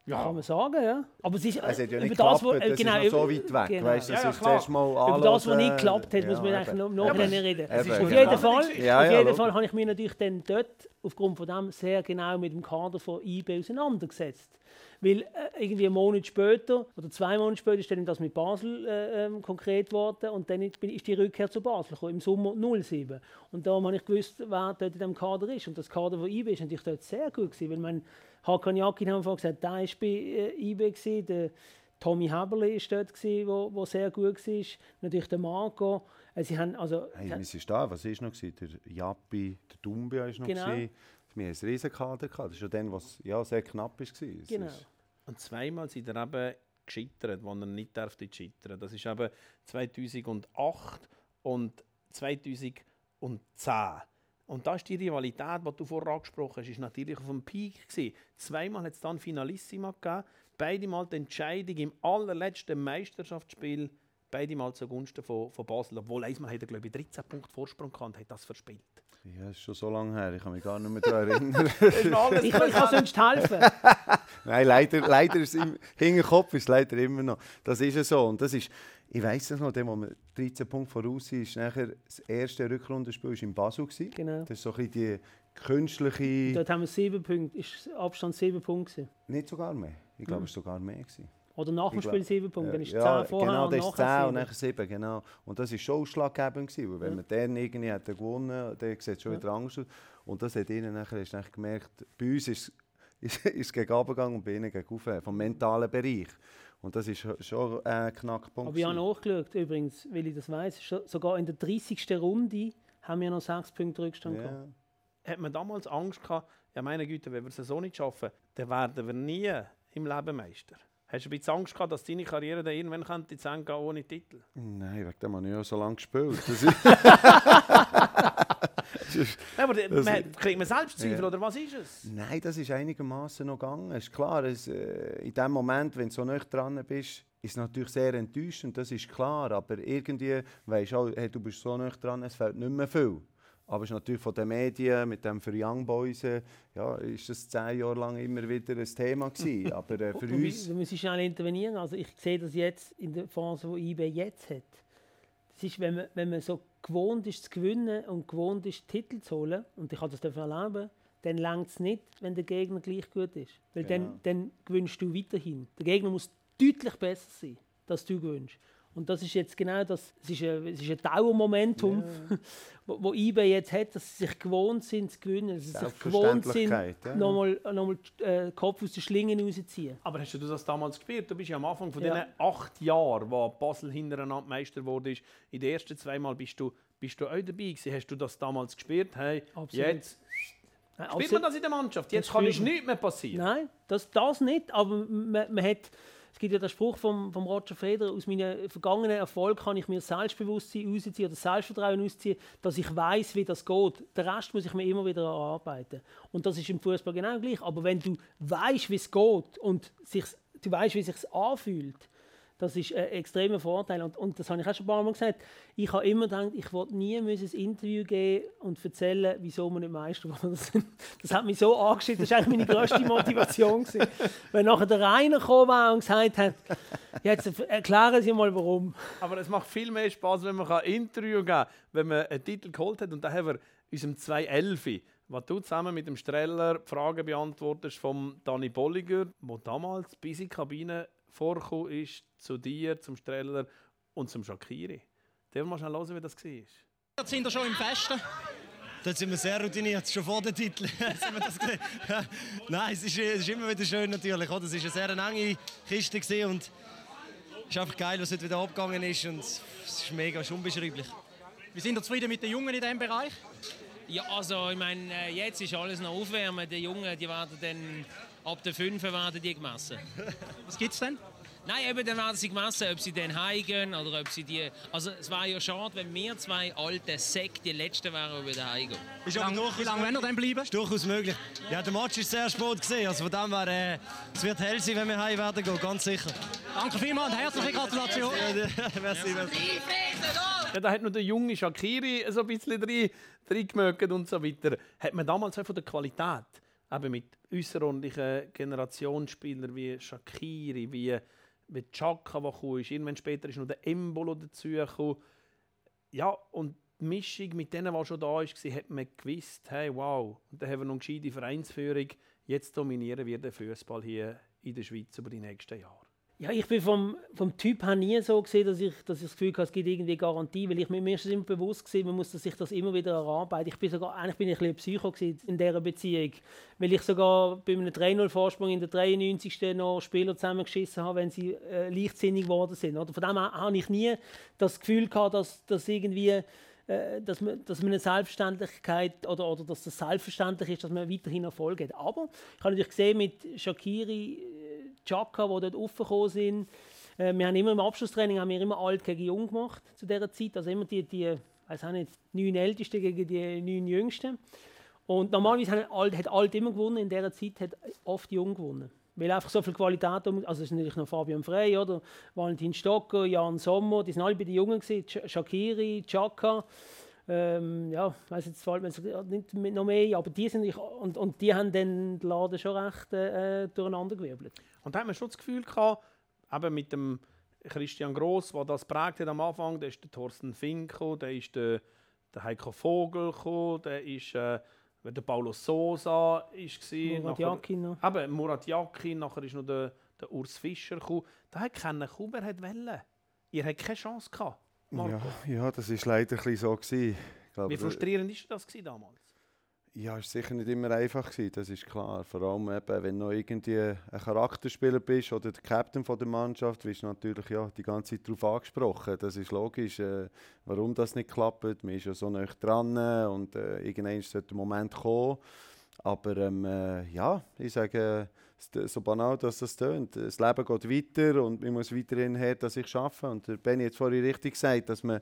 Primär. Kann man sagen, ja. Aber es ist, Es hat ja über nicht das, geklappt, wo, das äh, genau, ist noch so über- weit weg. genau. Weißt, das Ja, ja, ist mal Über das, was anhören. nicht geklappt hat, muss man Ja, eigentlich noch noch aber- reden. Auf genau. jeden Fall, Ja, auf ja, jeden. Fall habe ich mich natürlich dann dort aufgrund von dem sehr genau mit dem Kader von IB auseinandergesetzt. Weil äh, irgendwie einen Monat später oder zwei Monate später ist dann das mit Basel äh, ähm, konkret geworden und dann ist ist die Rückkehr zu Basel gekommen, im Sommer 07. Und darum habe ich gewusst, wer dort in diesem Kader ist. Und das Kader von IB ist natürlich dort sehr gut gewesen, weil mein Hakan Yakin haben wir gesagt, der war bei äh, IB gewesen, der Tommy Haberle ist dort gewesen, wo, wo sehr gut war. Natürlich der Marco. Äh, Sie haben also Hey, wir sind da. Was war noch? gewesen? Der Jappi, der Dumbia war noch. Genau. gewesen. Wir hatten einen riesen Kader. gehabt. Das war ja dann, was ja, sehr knapp war. Es genau. ist- Und zweimal sind er eben gescheitert, wo er nicht darf scheitern. Das ist eben 2008 und 2010. Und da ist die Rivalität, die du vorher angesprochen hast, ist natürlich auf dem Peak gewesen. Zweimal hat es dann Finalissima gegeben, beide Mal die Entscheidung im allerletzten Meisterschaftsspiel, beide Mal zugunsten von, von Basel. Obwohl einmal hat er glaube ich 13 Punkte Vorsprung gehabt und hat das verspielt. Ja, das ist schon so lange her. Ich kann mich gar nicht mehr daran erinnern. Das Ich, ich kann sonst helfen. Nein, leider, leider ist im Hinterkopf ist leider immer noch. Das ist ja so. Und das ist, ich weiß es noch, dem, wo wir 13 Punkte voraus sind, ist nachher das erste Rückrundenspiel in Basel. Gewesen. Genau. Das ist so ein bisschen die künstliche. Dort haben wir sieben Punkte, ist Abstand sieben Punkte. gewesen. Nicht sogar mehr. Ich glaube, es war sogar mehr. Gewesen. Oder nach dem Spiel glaub- sieben Punkte, dann ist es ja, zehn vorher genau, und das ist 10 nachher und sieben. nachher 7, genau. Und das war schon ausschlaggebend, gewesen, weil wenn man dann irgendwie hätte gewonnen dann sieht es schon wieder anders aus. Und das hat ihnen nachher, hast nachher gemerkt, bei uns ist ist ist es gegen gegangen und bei ihnen gegen rauf, vom mentalen Bereich. Und das ist schon ein Knackpunkt. Aber ich habe nachgeschaut, übrigens, weil ich das weiß, sogar in der 30. Runde haben wir noch sechs Punkte Rückstand gehabt. ja. hat man damals Angst gehabt, ja meine Güte, wenn wir es so nicht schaffen, dann werden wir nie im Leben Meister. Hast du ein bisschen Angst gehabt, dass deine Karriere dann irgendwann könnte zu Ende gehen ohne Titel? Nein, wegen dem habe ich ja so lange gespielt. Nein, aber Das- man, kriegt man Selbstzweifel Ja. oder was ist es? Nein, das ist einigermaßen noch gegangen. Es ist klar, es, äh, in dem Moment, wenn du so nicht dran bist, ist es natürlich sehr enttäuschend, das ist klar. Aber irgendwie weisst du hey, du bist so nicht dran, es fehlt nicht mehr viel. Aber es ist natürlich von den Medien, mit dem für Young Boys, äh, ja, ist das zehn Jahre lang immer wieder ein Thema gewesen. Aber äh, für uns... Du musst schnell intervenieren. Also ich sehe das jetzt in der Phase, die IB jetzt hat. Das ist, wenn man, wenn man so gewohnt ist zu gewinnen und gewohnt ist, Titel zu holen, und ich habe das erleben, dann längt es nicht, wenn der Gegner gleich gut ist. Weil Genau. dann, dann gewinnst du weiterhin. Der Gegner muss deutlich besser sein, dass du gewinnst. Und das ist jetzt genau das, es ist ein, es ist ein Dauermomentum, ja. wo, wo eBay jetzt hat, dass sie sich gewohnt sind zu gewinnen, dass sie sich gewohnt sind, ja. nochmal, nochmal äh, den Kopf aus den Schlingen rauszuziehen. Aber hast du das damals gespielt? Du bist ja am Anfang von ja. diesen acht Jahren, wo Basel hintereinander Meister wurde, in den ersten zwei Mal bist du, bist du auch dabei gewesen. Hast du das damals gespielt? Hey, Absolut. jetzt Nein, Spielt man das in der Mannschaft? Jetzt kann es nichts mehr passieren. Nein, das, das nicht. Aber man, man hat es gibt ja den Spruch von vom Roger Federer, aus meinen vergangenen Erfolgen kann ich mir Selbstbewusstsein ausziehen oder Selbstvertrauen ausziehen, dass ich weiß, wie das geht. Den Rest muss ich mir immer wieder erarbeiten. Und das ist im Fußball genau gleich. Aber wenn du weißt, wie es geht und sich, du weißt, wie es sich anfühlt, das ist ein extremer Vorteil. Und, und das habe ich auch schon ein paar Mal gesagt. Ich habe immer gedacht, ich wollte nie ein Interview geben und erzählen, wieso wir nicht Meister geworden sind. Das hat mich so angeschickt. Das war eigentlich meine grösste Motivation. Gewesen. Wenn nachher der Rainer gekommen war und gesagt hat, jetzt erklären Sie mal, warum. Aber es macht viel mehr Spaß, wenn man ein Interview geben kann, wenn man einen Titel geholt hat. Und da haben wir unserem 211 was du zusammen mit dem Streller die Fragen beantwortest vom Dani Bolliger, der damals bis in die Kabine vorgekommen ist zu dir, zum Streller und zum Shakiri. Darf mal schnell hören, wie das war? Jetzt sind wir schon im Festen. Dort sind wir sehr routiniert, schon vor den Titeln. Nein, es ist, es ist, immer wieder schön natürlich. Oder? Es war eine sehr enge Kiste und es ist einfach geil, was heute wieder abgegangen ist und es ist mega, es ist unbeschreiblich. Wie sind ihr zufrieden mit den Jungen in diesem Bereich? Ja, also ich meine, äh, jetzt ist alles noch aufwärmen. Die Jungen, die werden dann ab der 5 werden die gemessen. Was gibt es denn? Nein, eben, dann werden sie gemessen, ob sie dann heimgehen oder ob sie die... Also es wäre ja schade, wenn wir zwei alte Säcke die Letzten wären, die wieder heimgehen. Ist aber durchaus, wie lange werden wir dann bleiben? Ist durchaus möglich. Ja, der Match ist sehr spät gesehen, also von dem her, äh, es wird hell sein, wenn wir heim werden gehen, ganz sicher. Danke vielmals und herzliche Gratulation. merci, merci. Ja, da hat noch der junge Shakiri so ein bisschen drin, drin und so weiter. Hat man damals auch von der Qualität, eben mit außerordentlichen Generationsspielern wie Shakiri, wie wie Chaka, der ist. Irgendwann später ist noch der Embolo dazugekommen. Ja, und die Mischung mit denen, die schon da war, hat man gewusst, hey, wow, und dann haben wir noch eine gescheite Vereinsführung. Jetzt dominieren wir den Fußball hier in der Schweiz über die nächsten Jahre. Ja, ich bin vom, vom Typ her nie so gesehen, dass ich, dass ich das Gefühl habe, es gibt irgendwie Garantie, weil ich mir ist immer bewusst gesehen, man muss sich das immer wieder erarbeiten. Ich bin sogar, eigentlich bin ich ein bisschen Psycho in dieser Beziehung, weil ich sogar bei einem 3-0-Vorsprung in der 93. noch Spieler zusammengeschissen habe, wenn sie äh, leichtsinnig geworden sind. Oder von dem her habe ich nie das Gefühl gehabt, dass, dass irgendwie äh, dass man, dass man eine Selbstverständlichkeit oder, oder dass das selbstverständlich ist, dass man weiterhin Erfolg hat. Aber ich habe natürlich gesehen, mit Shakiri Chaka, die dort aufgekommen sind. Äh, wir haben immer im Abschlusstraining haben wir immer alt gegen jung gemacht zu dieser Zeit. Also immer die, die auch nicht, neun Ältesten gegen die neun Jüngsten. Und normalerweise hat alt, hat alt immer gewonnen, in dieser Zeit hat oft jung gewonnen. Weil einfach so viel Qualität, also es ist natürlich noch Fabian Frey, oder? Valentin Stocker, Jan Sommer, die sind alle bei den Jungen gewesen, Shakiri, Chaka. Ähm, ja, weiß jetzt fällt mir nicht noch mehr, aber die sind und, und die haben den Laden schon recht äh, durcheinander gewirbelt. Und da haben wir schon das Gefühl gehabt, eben mit dem Christian Gross, der das prägt hat am Anfang, da ist der Thorsten Fink, da ist der, der Heiko Vogel, da ist äh, der Paulo Sosa ist Murat Yakin noch. Eben, Murat Yakin, nachher ist noch der, der Urs Fischer gekommen. Da hat keiner gekommen, wer wollte. Ihr habt keine Chance gehabt. Ja, ja, das war leider ein so. Gewesen. Glaube, Wie frustrierend war das damals? Ja, es war sicher nicht immer einfach, gewesen, das ist klar. Vor allem, eben, wenn du irgendwie ein Charakterspieler bist oder der Captain von der Mannschaft, wirst du natürlich ja, die ganze Zeit darauf angesprochen. Das ist logisch, äh, warum das nicht klappt. Man ist ja so nah dran und äh, irgendwann sollte der Moment kommen. Aber ähm, äh, ja, ich sage, so banal dass das tönt. Das Leben geht weiter und man muss weiterhin her, dass ich arbeite. Und der Benny hat vorhin richtig gesagt, dass man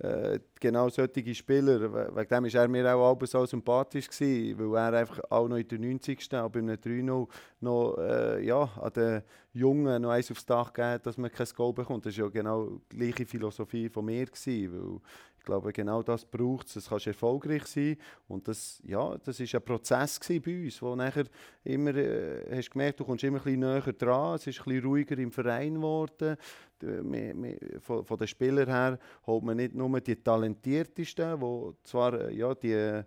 äh, genau solche Spieler, wegen dem war er mir auch abends so sympathisch, gewesen, weil er einfach auch noch in der 90. auch bei einem 3-0 noch äh, ja, an den Jungen noch eins aufs Dach gegeben dass man kein Goal bekommt. Das war ja genau die gleiche Philosophie von mir. Gewesen, weil glaube, genau das braucht es. Es kann erfolgreich sein. Und das, ja, das war ein Prozess bei uns, wo nachher immer, äh, hast gemerkt, du kommst immer ein bisschen näher dran. Es ist ein bisschen ruhiger im Verein geworden. Von, den Spielern her holt man nicht nur die talentiertesten, die zwar äh, ja, die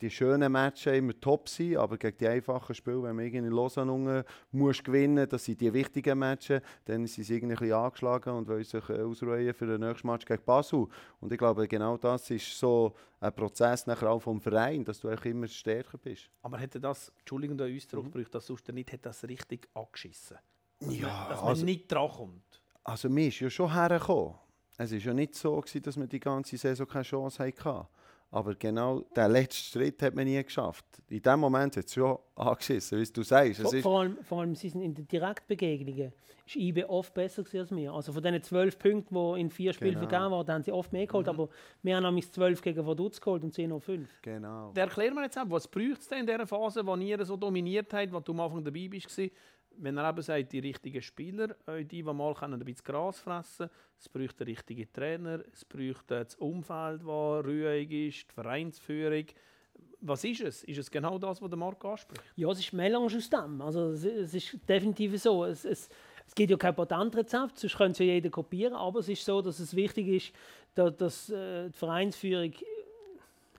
die schönen Matches immer top sein, aber gegen die einfachen Spiele, wenn man irgendwie in Lausanne muss gewinnen das sind die wichtigen Matches, dann sind sie irgendwie ein bisschen angeschlagen und wollen sich äh, ausruhen für den nächsten Match gegen Basel. Und ich glaube, genau das ist so ein Prozess nachher auch vom Verein, dass du auch immer stärker bist. Aber hätte das, Entschuldigung, der Ausdruck, mhm. das sonst nicht, hätte das richtig angeschissen? Dass Ja, man, dass man also- nicht drankommt. Also mir ist ja schon hergekommen. Es war ja nicht so, gewesen, dass wir die ganze Saison keine Chance hatten. Aber genau den letzten Schritt hat man nie geschafft. In dem Moment hat es schon angeschissen, wie du sagst. Es Vor, ist, vor, allem, vor allem sie sind in den Direktbegegnungen ist IB oft besser als wir. Also von diesen zwölf Punkten, die in vier Spielen Genau. vergeben waren, haben sie oft mehr geholt. Aber wir haben nämlich zwölf gegen Vaduz geholt und 10 auf 5. genau. Dann erklär mir jetzt auch, was braucht es denn in dieser Phase, wo ihr so dominiert habt, wo du am Anfang dabei bist, wenn er eben sagt, die richtigen Spieler, äh, die, die mal können ein bisschen Gras fressen es braucht den richtigen Trainer, es braucht äh, das Umfeld, das ruhig ist, die Vereinsführung. Was ist es? Ist es genau das, was der Marc anspricht? Ja, es ist Melange aus dem. Also es, es ist definitiv so. Es, es, es gibt ja kein Patentrezept, sonst könnte es ja jeder kopieren. Aber es ist so, dass es wichtig ist, dass, dass äh, die Vereinsführung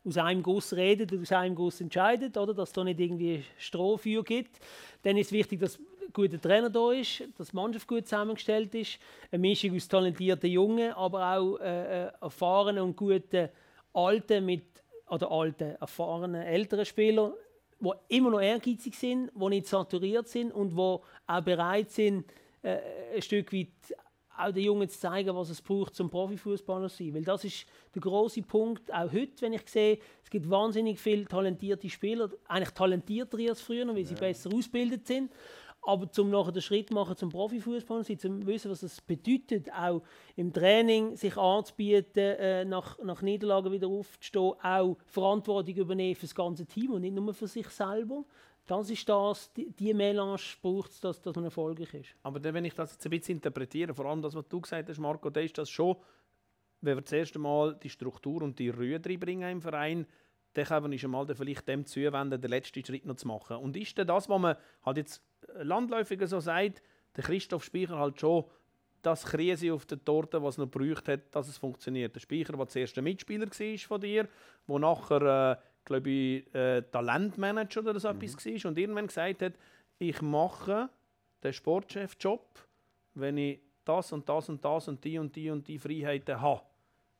aus einem Guss redet und aus einem Guss entscheidet, oder? dass es da nicht irgendwie Strohfeuer gibt. Dann ist wichtig, dass guter Trainer da ist, dass die Mannschaft gut zusammengestellt ist, eine Mischung aus talentierten Jungen, aber auch äh, äh, erfahrenen und guten Alten mit oder alten, erfahrenen älteren Spielern, die immer noch ehrgeizig sind, die nicht saturiert sind und die auch bereit sind, äh, ein Stück weit auch den Jungen zu zeigen, was es braucht, zum Profifußballer zu sein. Weil das ist der große Punkt, auch heute, wenn ich sehe, es gibt wahnsinnig viele talentierte Spieler, eigentlich talentierter als früher, weil sie besser ausgebildet sind. Aber zum nachher den Schritt machen zum Profifußballer, zu zum wissen, was es bedeutet, auch im Training sich anzubieten, äh, nach, nach Niederlagen wieder aufzustehen, auch Verantwortung übernehmen für das ganze Team und nicht nur für sich selber. Das ist das, die, die Melange braucht es, dass, dass man erfolgreich ist. Aber dann, wenn ich das jetzt ein bisschen interpretiere, vor allem das, was du gesagt hast, Marco, dann ist das schon, wenn wir das erste Mal die Struktur und die Ruhe reinbringen im Verein, dann uns einmal dann vielleicht dem zuwenden, den letzten Schritt noch zu machen. Und ist denn das, was man halt jetzt landläufiger so sagt, der Christoph Speicher halt schon das Krise auf der Torte, was noch gebraucht hat, dass es funktioniert. Der Speicher, der zuerst ein Mitspieler war von dir, wo nachher, äh, glaube ich, äh, Talentmanager oder so etwas war und irgendwann gesagt hat, ich mache den Sportchef-Job, wenn ich das und das und das und die und die und die Freiheiten habe.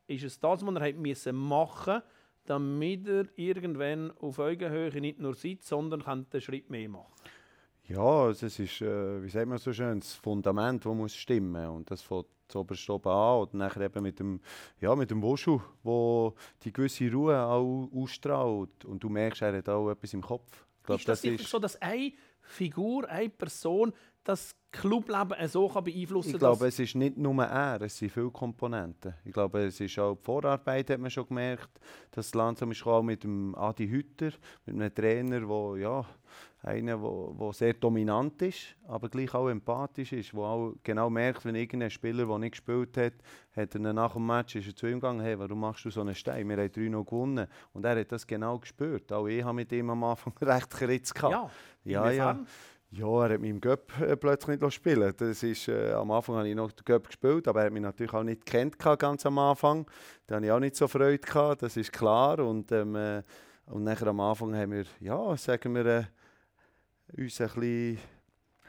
Ist es das, was er müssen machen damit er irgendwann auf Augenhöhe nicht nur sitzt, sondern kann den Schritt mehr machen? Ja, also es ist, äh, wie sagt man so schön, das Fundament, das muss stimmen. Und das fängt zuoberst oben an und nachher eben mit dem, ja, mit dem Wuschu, wo die gewisse Ruhe auch ausstrahlt. Und du merkst, er hat auch etwas im Kopf. Ich glaub, ist das, wirklich so, dass eine Figur, eine Person das Clubleben so kann beeinflussen Ich glaube, es ist nicht nur er, es sind viele Komponenten. Ich glaube, es ist auch die Vorarbeit, hat man schon gemerkt, dass es langsam ist gekommen mit dem Adi Hütter, mit einem Trainer, wo ja, einer, wo sehr dominant ist, aber gleich auch empathisch ist, wo auch genau merkt, wenn irgendein Spieler, der nicht gespielt hat, hat er nach dem Match ist er zu ihm gegangen, hey, warum machst du so einen Stein? Wir haben 3 noch gewonnen. Und er hat das genau gespürt. Auch ich habe mit ihm am Anfang recht geritzt. gehabt. Ja, ja, ja. Ja, er hat mich im Göpp äh, plötzlich nicht spielen das ist, äh, Am Anfang habe ich noch den Göpp gespielt, aber er hat mich natürlich auch nicht gekannt gehabt, ganz am Anfang. Da hatte ich auch nicht so Freude, gehabt, das ist klar. Und, ähm, äh, und nachher am Anfang haben wir, ja, sagen wir, äh, uns ein bisschen,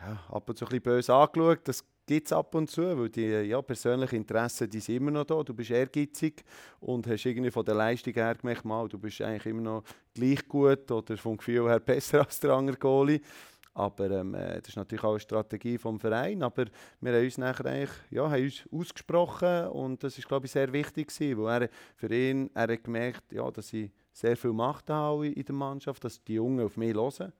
ja, ab und zu ein bisschen böse angeschaut. Das gibt es ab und zu, weil die ja, persönlichen Interessen die sind immer noch da. Du bist ehrgeizig und hast irgendwie von der Leistung her gemerkt, mal, du bist eigentlich immer noch gleich gut oder vom Gefühl her besser als der andere Goalie. Aber ähm, äh, das ist natürlich auch eine Strategie vom Verein. Aber wir haben uns nachher eigentlich, ja, haben uns ausgesprochen und das ist glaube ich sehr wichtig gewesen, weil er, für ihn, er hat gemerkt, ja, dass ich sehr viel Macht habe in der Mannschaft, dass die Jungen auf mich hören.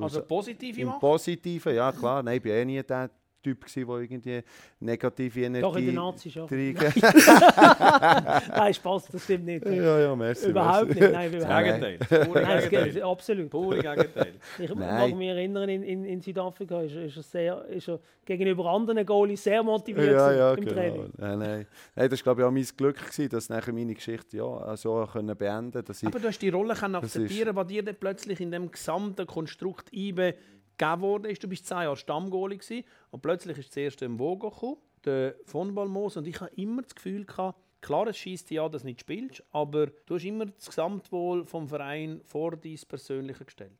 Also so- positive Im Macht? Positiven, ja klar. Nein, ich war eh nie der Typ, gewesen, der irgendwie negative Energie... Doch in den Nazis schon. treiben- Nein, Spaß, das stimmt nicht. ja, ja, merci. Überhaupt merci. nicht, nein, überhaupt. Gegenteil. Nein, das Gegenteil. geht, absolut. Pure Gegenteil. Ich mag Nein. mich erinnern, in, in, in Südafrika ist, ist, er sehr, ist er gegenüber anderen Goalies sehr motiviert Ja, ja, im genau. Training. Nein, nein. nein, das war glaube ich auch mein Glück, gewesen, dass nachher meine Geschichte ja, so können beenden dass ich Aber du hast die Rolle können akzeptieren, was dir dann plötzlich in dem gesamten Konstrukt IBE gegeben worden ist. Du bist zwei Jahre Stammgoalie gewesen, und plötzlich ist zuerst im Vogo gekommen, der von Balmos und ich habe immer das Gefühl gehabt, Klar, es schießt an, dass du nicht spielst, aber du hast immer das Gesamtwohl vom Verein vor dein Persönliche gestellt.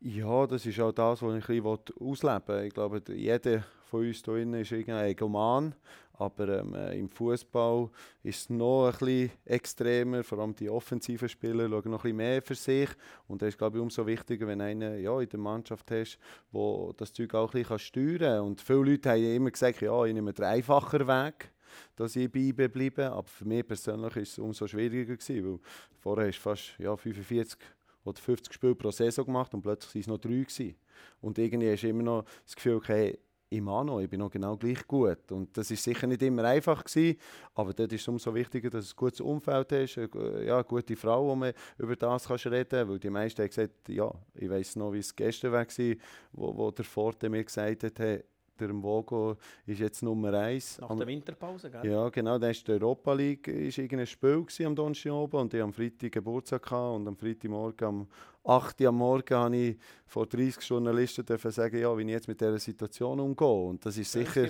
Ja, das ist auch das, was ich ein bisschen ausleben will. Ich glaube, jeder von uns hier ist irgendein Egoman. Aber ähm, äh, im Fußball ist es noch ein bisschen extremer. Vor allem die offensiven Spieler schauen noch ein bisschen mehr für sich. Und das ist, glaube ich, umso wichtiger, wenn einer ja, in der Mannschaft hast, der das Zeug auch ein bisschen steuern kann. Und viele Leute haben immer gesagt, ja, ich nehme den einfachen Weg dass ich bei IB bleibe. Aber für mich persönlich war es umso schwieriger gewesen, weil vorher hast du fast ja, 45 oder 50 Spiele pro Saison gemacht und plötzlich waren es noch drei. Gewesen. Und irgendwie hast du immer noch das Gefühl, okay, ich mache noch, ich bin noch genau gleich gut. Und das ist sicher nicht immer einfach gewesen, aber dort ist es umso wichtiger, dass es ein gutes Umfeld ist, eine, ja, eine gute Frau, wo man über das kannst reden kann, weil die meisten haben gesagt, ja, ich weiß noch, wie es gestern war, wo, wo der Forte mir gesagt hat, hey, der Mvogo ist jetzt Nummer eins. Nach der Winterpause, gell? Ja, genau. Dann war die Europa League ist irgendein Spiel am Donnerstag oben und ich am Freitag Geburtstag und am Freitagmorgen am 8 Uhr am Morgen habe ich vor 30 Journalisten dürfen sagen, ja, wie ich jetzt mit dieser Situation umgehe. Und das ist sicher...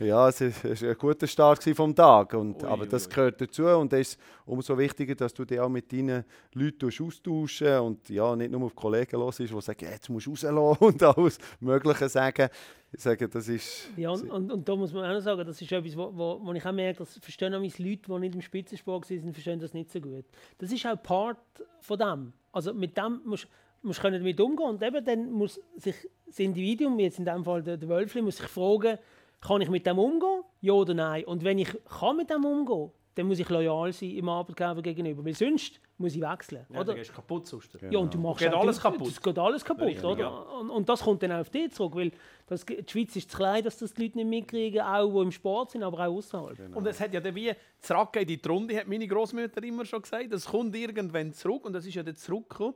Ja, es war ein guter Start vom Tag. Und, ui, aber das ui. gehört dazu und es ist umso wichtiger, dass du dich auch mit deinen Leuten austauschen und ja, nicht nur auf Kollegen los ist, die sagen, jetzt musst du rauslassen und alles Mögliche sagen. Ich sage, das ist... Ja, und, und, und, da muss man auch noch sagen, das ist etwas, wo, wo, wo ich auch merke, dass verstehen auch Leute, die nicht im Spitzensport sind, verstehen das nicht so gut. Das ist auch Part von dem. Also mit dem musst du damit umgehen und eben dann muss sich das Individuum, jetzt in dem Fall der, der Wölfli, muss sich fragen, kann ich mit dem umgehen? Ja oder nein? Und wenn ich kann mit dem umgehen dann muss ich loyal sein im Arbeitgeber gegenüber, weil sonst muss ich wechseln. Ja, oder? dann gehst kaputt sonst. Genau. Ja, und du machst geht alles kaputt. Es geht alles kaputt, oder? Ja. Und, und, das kommt dann auch auf dich zurück, weil das, die Schweiz ist zu klein, dass das die Leute nicht mitkriegen, auch die im Sport sind, aber auch außerhalb. Genau. Und es hat ja dann wie zurück in die Runde, hat meine Großmutter immer schon gesagt, es kommt irgendwann zurück und das ist ja dann zurückgekommen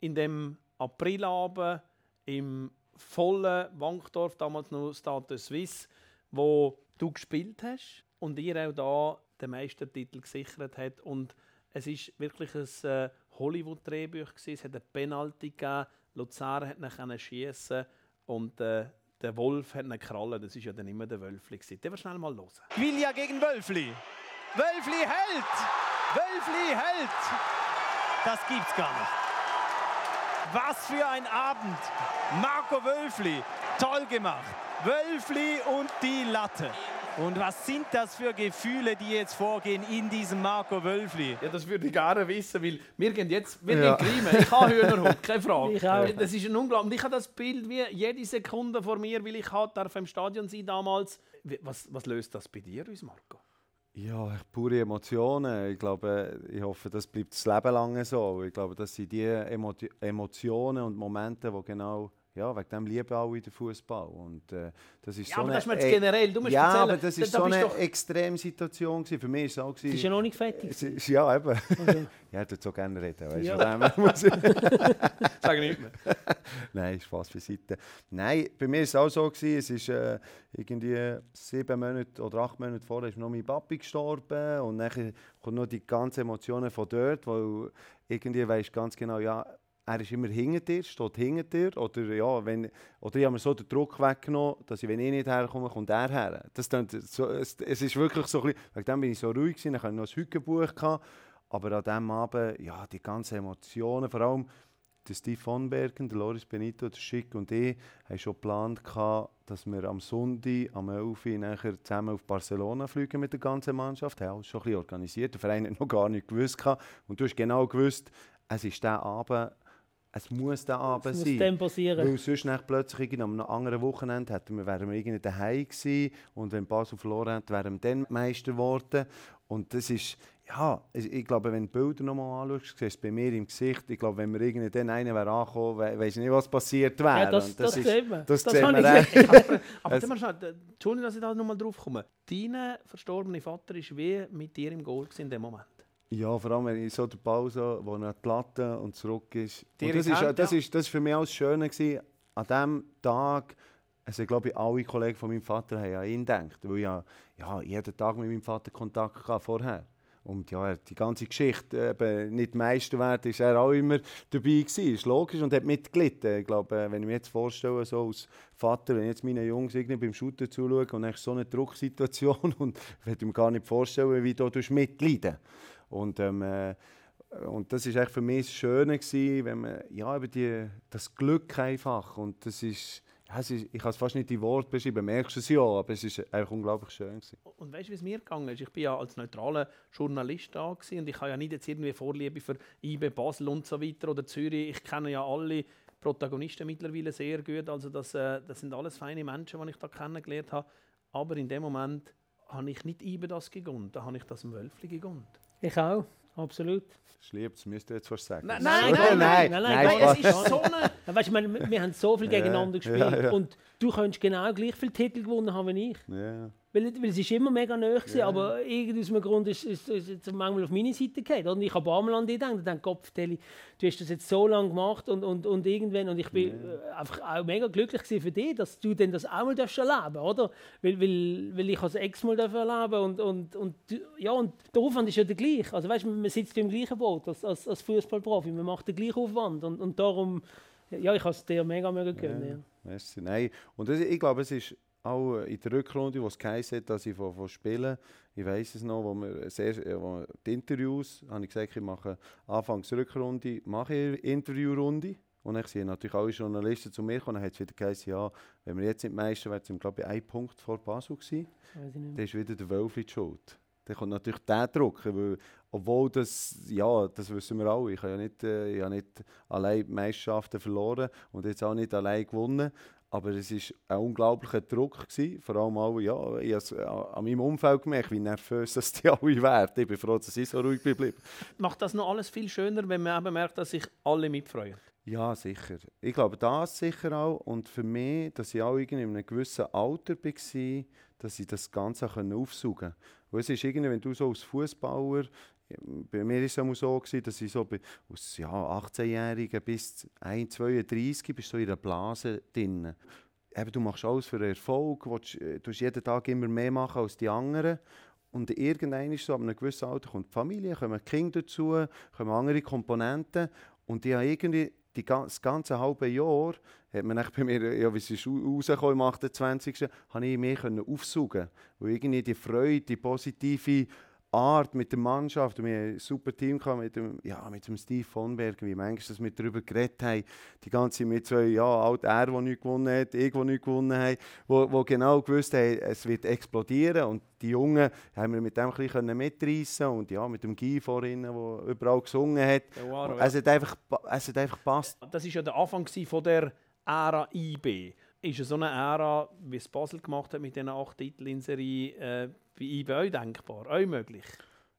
in dem Aprilabend im vollen Wankdorf, damals noch Stade Suisse, wo du gespielt hast und ihr auch da den Meistertitel gesichert hat. Und es ist wirklich ein äh, Hollywood-Drehbuch. Es hat eine Penalty gegeben, Luzern hat ihn schießen und äh, der Wolf hat eine Kralle. Das ist ja dann immer der Wölfli. Den wir schnell mal hören. Quilja gegen Wölfli. Wölfli hält! Wölfli hält! Das gibt's gar nicht. Was für ein Abend! Marco Wölfli, toll gemacht. Wölfli und die Latte. Und was sind das für Gefühle, die jetzt vorgehen in diesem Marco Wölfli? Ja, das würde ich gerne wissen, weil wir gehen jetzt, wir ja. gehen Grimme. Ich habe Hühnerhut, keine Frage. Ich auch. Das ist ein unglaublich. Ich habe das Bild wie jede Sekunde vor mir, weil ich halt darf im Stadion sein damals. Was, was löst das bei dir aus, Marco? Ja, pure Emotionen. Ich glaube, ich hoffe, das bleibt das Leben lang so. Ich glaube, das sind die Emotionen und Momente, die genau ja, wegen dem lieben alle den Fußball. Und äh, das ist ja, so aber eine, das ist jetzt generell. Du musst ja, erzählen, aber das ist da, so da eine doch... Extremsituation gewesen. Für mich ist es auch gewesen, ist ja noch nicht fertig. Es, ja, eben. Okay. ja, du so gerne reden, weißt ja. Sag nicht mehr. Nein, Spaß beiseite. Nein, bei mir ist es auch so gewesen, es ist äh, irgendwie sieben Monate oder acht Monate vorher ist noch mein Papi gestorben und dann kommen noch die ganzen Emotionen von dort, weil irgendwie weißt ganz genau, ja er ist immer hinter dir, steht hinter dir. Oder, ja, wenn, oder ich habe mir so den Druck weggenommen, dass ich, wenn ich nicht herkomme, kommt er her. Das so, es, es ist wirklich so ein bisschen, wegen dem bin ich so ruhig gewesen, ich hatte noch ein Hückenbuch. Aber an diesem Abend, ja, die ganzen Emotionen, vor allem der Steve von Bergen, der Loris Benito, der Schick und ich, haben schon geplant, dass wir am Sonntag, am 11 Uhr, nachher zusammen auf Barcelona fliegen mit der ganzen Mannschaft. Wir haben alles schon ein bisschen organisiert. Der Verein hat noch gar nicht gewusst. Und du hast genau gewusst, es ist der Abend, es muss der Abend es sein. Muss dann passieren. Weil sonst nach plötzlich an einem anderen Wochenende hätten wir, wären wir irgendwie daheim gewesen und wenn Basel verloren hätte, wären wir dann Meister geworden. Und das ist, ja, ich glaube, wenn du die Bilder nochmal anschaust, siehst du bei mir im Gesicht, ich glaube, wenn wir irgendwie dann einen wäre angekommen, we weiß ich nicht, was passiert wäre. Ja, das, das, das sieht man. Das, das sieht man aber, aber es, schnell, Entschuldigung, dass ich da nochmal drauf komme. Dein verstorbene Vater war wie mit dir im Goal in dem Moment. Ja, vor allem wenn ich so der Pause, wo er die Platte und zurück ist. Und das, ist Hand, das, ja. ist, das ist für mich auch das Schöne gewesen. An diesem Tag, also ich glaube, alle Kollegen von meinem Vater haben an ihn gedacht. Weil ich ja, ja jeden Tag mit meinem Vater Kontakt hatte vorher. Und ja, die ganze Geschichte, eben nicht Meister werden, ist er auch immer dabei gewesen, ist logisch und hat mitgelitten. Ich glaube, äh, wenn ich mir jetzt vorstelle, so als Vater, wenn ich jetzt meinen Jungs irgendwie beim Shooter zuschaue und dann so eine Drucksituation und ich will mir gar nicht vorstellen, wie du mitleiden Und ähm, äh, und das echt für mich das Schöne gewesen, wenn man ja über die, das Glück einfach und das ist ja, ist, ich kann es fast nicht in Worte beschreiben, merkst du es ja, aber es ist einfach unglaublich schön. Gewesen. Und weißt du, wie es mir gegangen ist? Ich bin ja als neutraler Journalist da gewesen, und ich habe ja nicht jetzt irgendwie Vorliebe für IB Basel und so weiter oder Zürich. Ich kenne ja alle Protagonisten mittlerweile sehr gut, also das, äh, das sind alles feine Menschen, die ich da kennengelernt habe. Aber in dem Moment habe ich nicht IB das gegönnt, da habe ich das im Wölfli gegönnt. Ich auch. Absolut. Das liebt es, müsst ihr jetzt was sagen. Nein, nein, nein, nein, nein, nein, nein, es ist so eine... Weißt, ich meine, wir haben so viel gegeneinander gespielt ja, ja. und du könntest genau gleich viele Titel gewonnen haben wie ich. Weil, weil es ist immer mega gewesen, yeah. aber irgendwie aus einem Grund ist es manchmal auf meine Seite gegangen. Und ich habe ein paar Mal an dich gedacht und dann Kopf, du hast das jetzt so lange gemacht und, und, und irgendwann, und ich bin yeah. einfach auch mega glücklich für dich, dass du denn das auch mal darfst erleben oder? Weil, weil, weil ich als Ex mal erleben und, und, und, ja, und der Aufwand ist ja der gleiche. Also weißt, man sitzt im gleichen Boot als, als, als Fußballprofi, man macht den gleichen Aufwand und, und darum, ja, ich habe es dir mega, mega gönnen. Ja. Ja. Nein, und das, ich glaube, es ist auch in der Rückrunde, wo es geheißen hat, dass ich von, von Spielen, ich weiß es noch, wo wir, sehr, wo die Interviews, habe ich gesagt, ich mache anfangs Rückrunde, mache ich Interviewrunde. Und dann sind natürlich alle Journalisten zu mir gekommen, dann hat es wieder geheißen, ja, wenn wir jetzt nicht Meister werden, sind wir glaube ich ein Punkt vor Basel gewesen. Dann ist wieder der Wölfli schuld. Dann kommt natürlich der Druck, weil, obwohl das, ja, das wissen wir alle, ich habe ja nicht, äh, ich habe nicht allein Meisterschaften verloren und jetzt auch nicht allein gewonnen, aber es war ein unglaublicher Druck. Gewesen. Vor allem auch, ja, ich habe es an meinem Umfeld gemerkt, wie nervös dass die alle werden. Ich bin froh, dass ich so ruhig geblieben Macht das noch alles viel schöner, wenn man eben merkt, dass sich alle mitfreuen? Ja, sicher. Ich glaube, das sicher auch. Und für mich, dass ich auch irgendwie in einem gewissen Alter war, dass ich das Ganze aufsaugen konnte. Weil es ist irgendwie, wenn du so als Fußballer bei mir war es so, gewesen, dass ich so bei, aus ja, 18-Jährigen bis 1, 32 bist so in einer Blase drin. Eben, du machst alles für Erfolg, willst, äh, du musst jeden Tag immer mehr machen als die anderen. Und irgendwann ist so, ab einem gewissen Alter kommt die Familie, kommen die Kinder dazu, kommen andere Komponenten. Und ich habe irgendwie die, das ganze halbe Jahr, hat man bei mir, ja, wie es ist am 28. habe ich mehr aufsaugen Weil irgendwie die Freude, die positive Art mit der Mannschaft. Wir hatten ein super Team mit dem, ja, mit dem Steve von Bergen, wie manchmal dass wir darüber geredet haben. Die ganze mit zwei, ja, alt er, der nicht gewonnen hat, ich, der nicht gewonnen hat, wo, wo genau gewusst haben, es wird explodieren. Und die Jungen haben wir mit dem ein bisschen mitreißen und ja, mit dem Guy vorhin, der überall gesungen hat. Wow, es, hat einfach, es hat einfach gepasst. Das war ja der Anfang von der Ära IB. Ist es so eine Ära, wie es Basel gemacht hat mit diesen acht Titeln in Serie, äh, bei IB auch denkbar, auch möglich?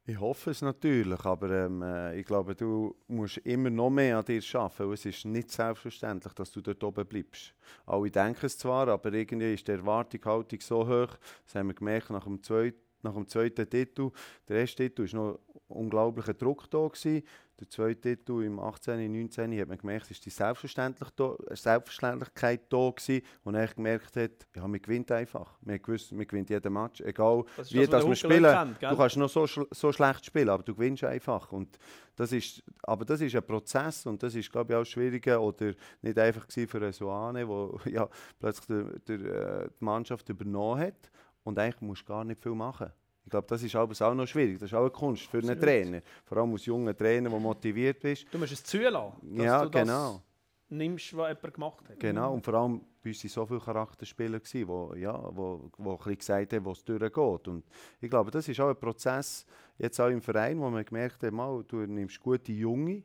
Ich hoffe es natürlich, aber ähm, äh, ich glaube, du musst immer noch mehr an dir arbeiten. Es ist nicht selbstverständlich, dass du dort oben bleibst. Alle denken es zwar, aber irgendwie ist die Erwartungshaltung so hoch. Das haben wir gemerkt nach dem zweiten, nach dem zweiten Titel. Der erste Titel war noch unglaublicher Druck da. Gewesen der zweite Titel im 18. 19. hat man gemerkt, war die Selbstverständlichkeit, Selbstverständlichkeit da gewesen, und er gemerkt hat, ja, man gewinnt einfach. Man gewusst, man gewinnt jeden Match, egal das wie das, wir spielen. Kennt, du kannst noch so, so schlecht spielen, aber du gewinnst einfach. Und das ist, aber das ist ein Prozess und das ist, glaube ich, auch schwieriger oder nicht einfach für eine Soane, wo ja, plötzlich der, der, äh, die Mannschaft übernommen hat und eigentlich musst du gar nicht viel machen. Ich glaube, das ist auch noch schwierig. Das ist auch eine Kunst für einen Trainer. Vor allem als junger Trainer, der motiviert bist. Du musst es zulassen, dass ja, du genau. nimmst, was jemand gemacht hat. Genau, und vor allem bei uns waren so viele Charakterspieler, die wo, ja, wo, wo gesagt haben, wo es durchgeht. Und ich glaube, das ist auch ein Prozess, jetzt auch im Verein, wo man gemerkt hat, mal, du nimmst gute Junge,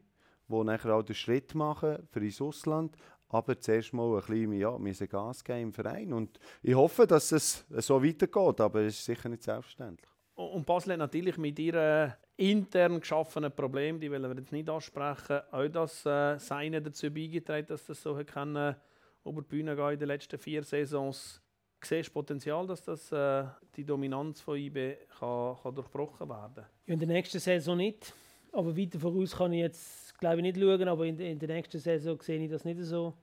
die nachher auch den Schritt machen für ins Ausland, aber zuerst mal ein bisschen ja, müssen Gas geben im Verein. Und ich hoffe, dass es so weitergeht, aber es ist sicher nicht selbstverständlich. Und Basel hat natürlich mit ihren intern geschaffenen Problemen, die wollen wir jetzt nicht ansprechen, auch das äh, Seine dazu beigetragen, dass das so können, über die Bühne gehen in den letzten vier Saisons. Siehst du Potenzial, dass das, äh, die Dominanz von IB kann, kann durchbrochen werden ja, In der nächsten Saison nicht. Aber weiter voraus kann ich jetzt glaube ich, nicht schauen, aber in, in der nächsten Saison sehe ich das nicht so.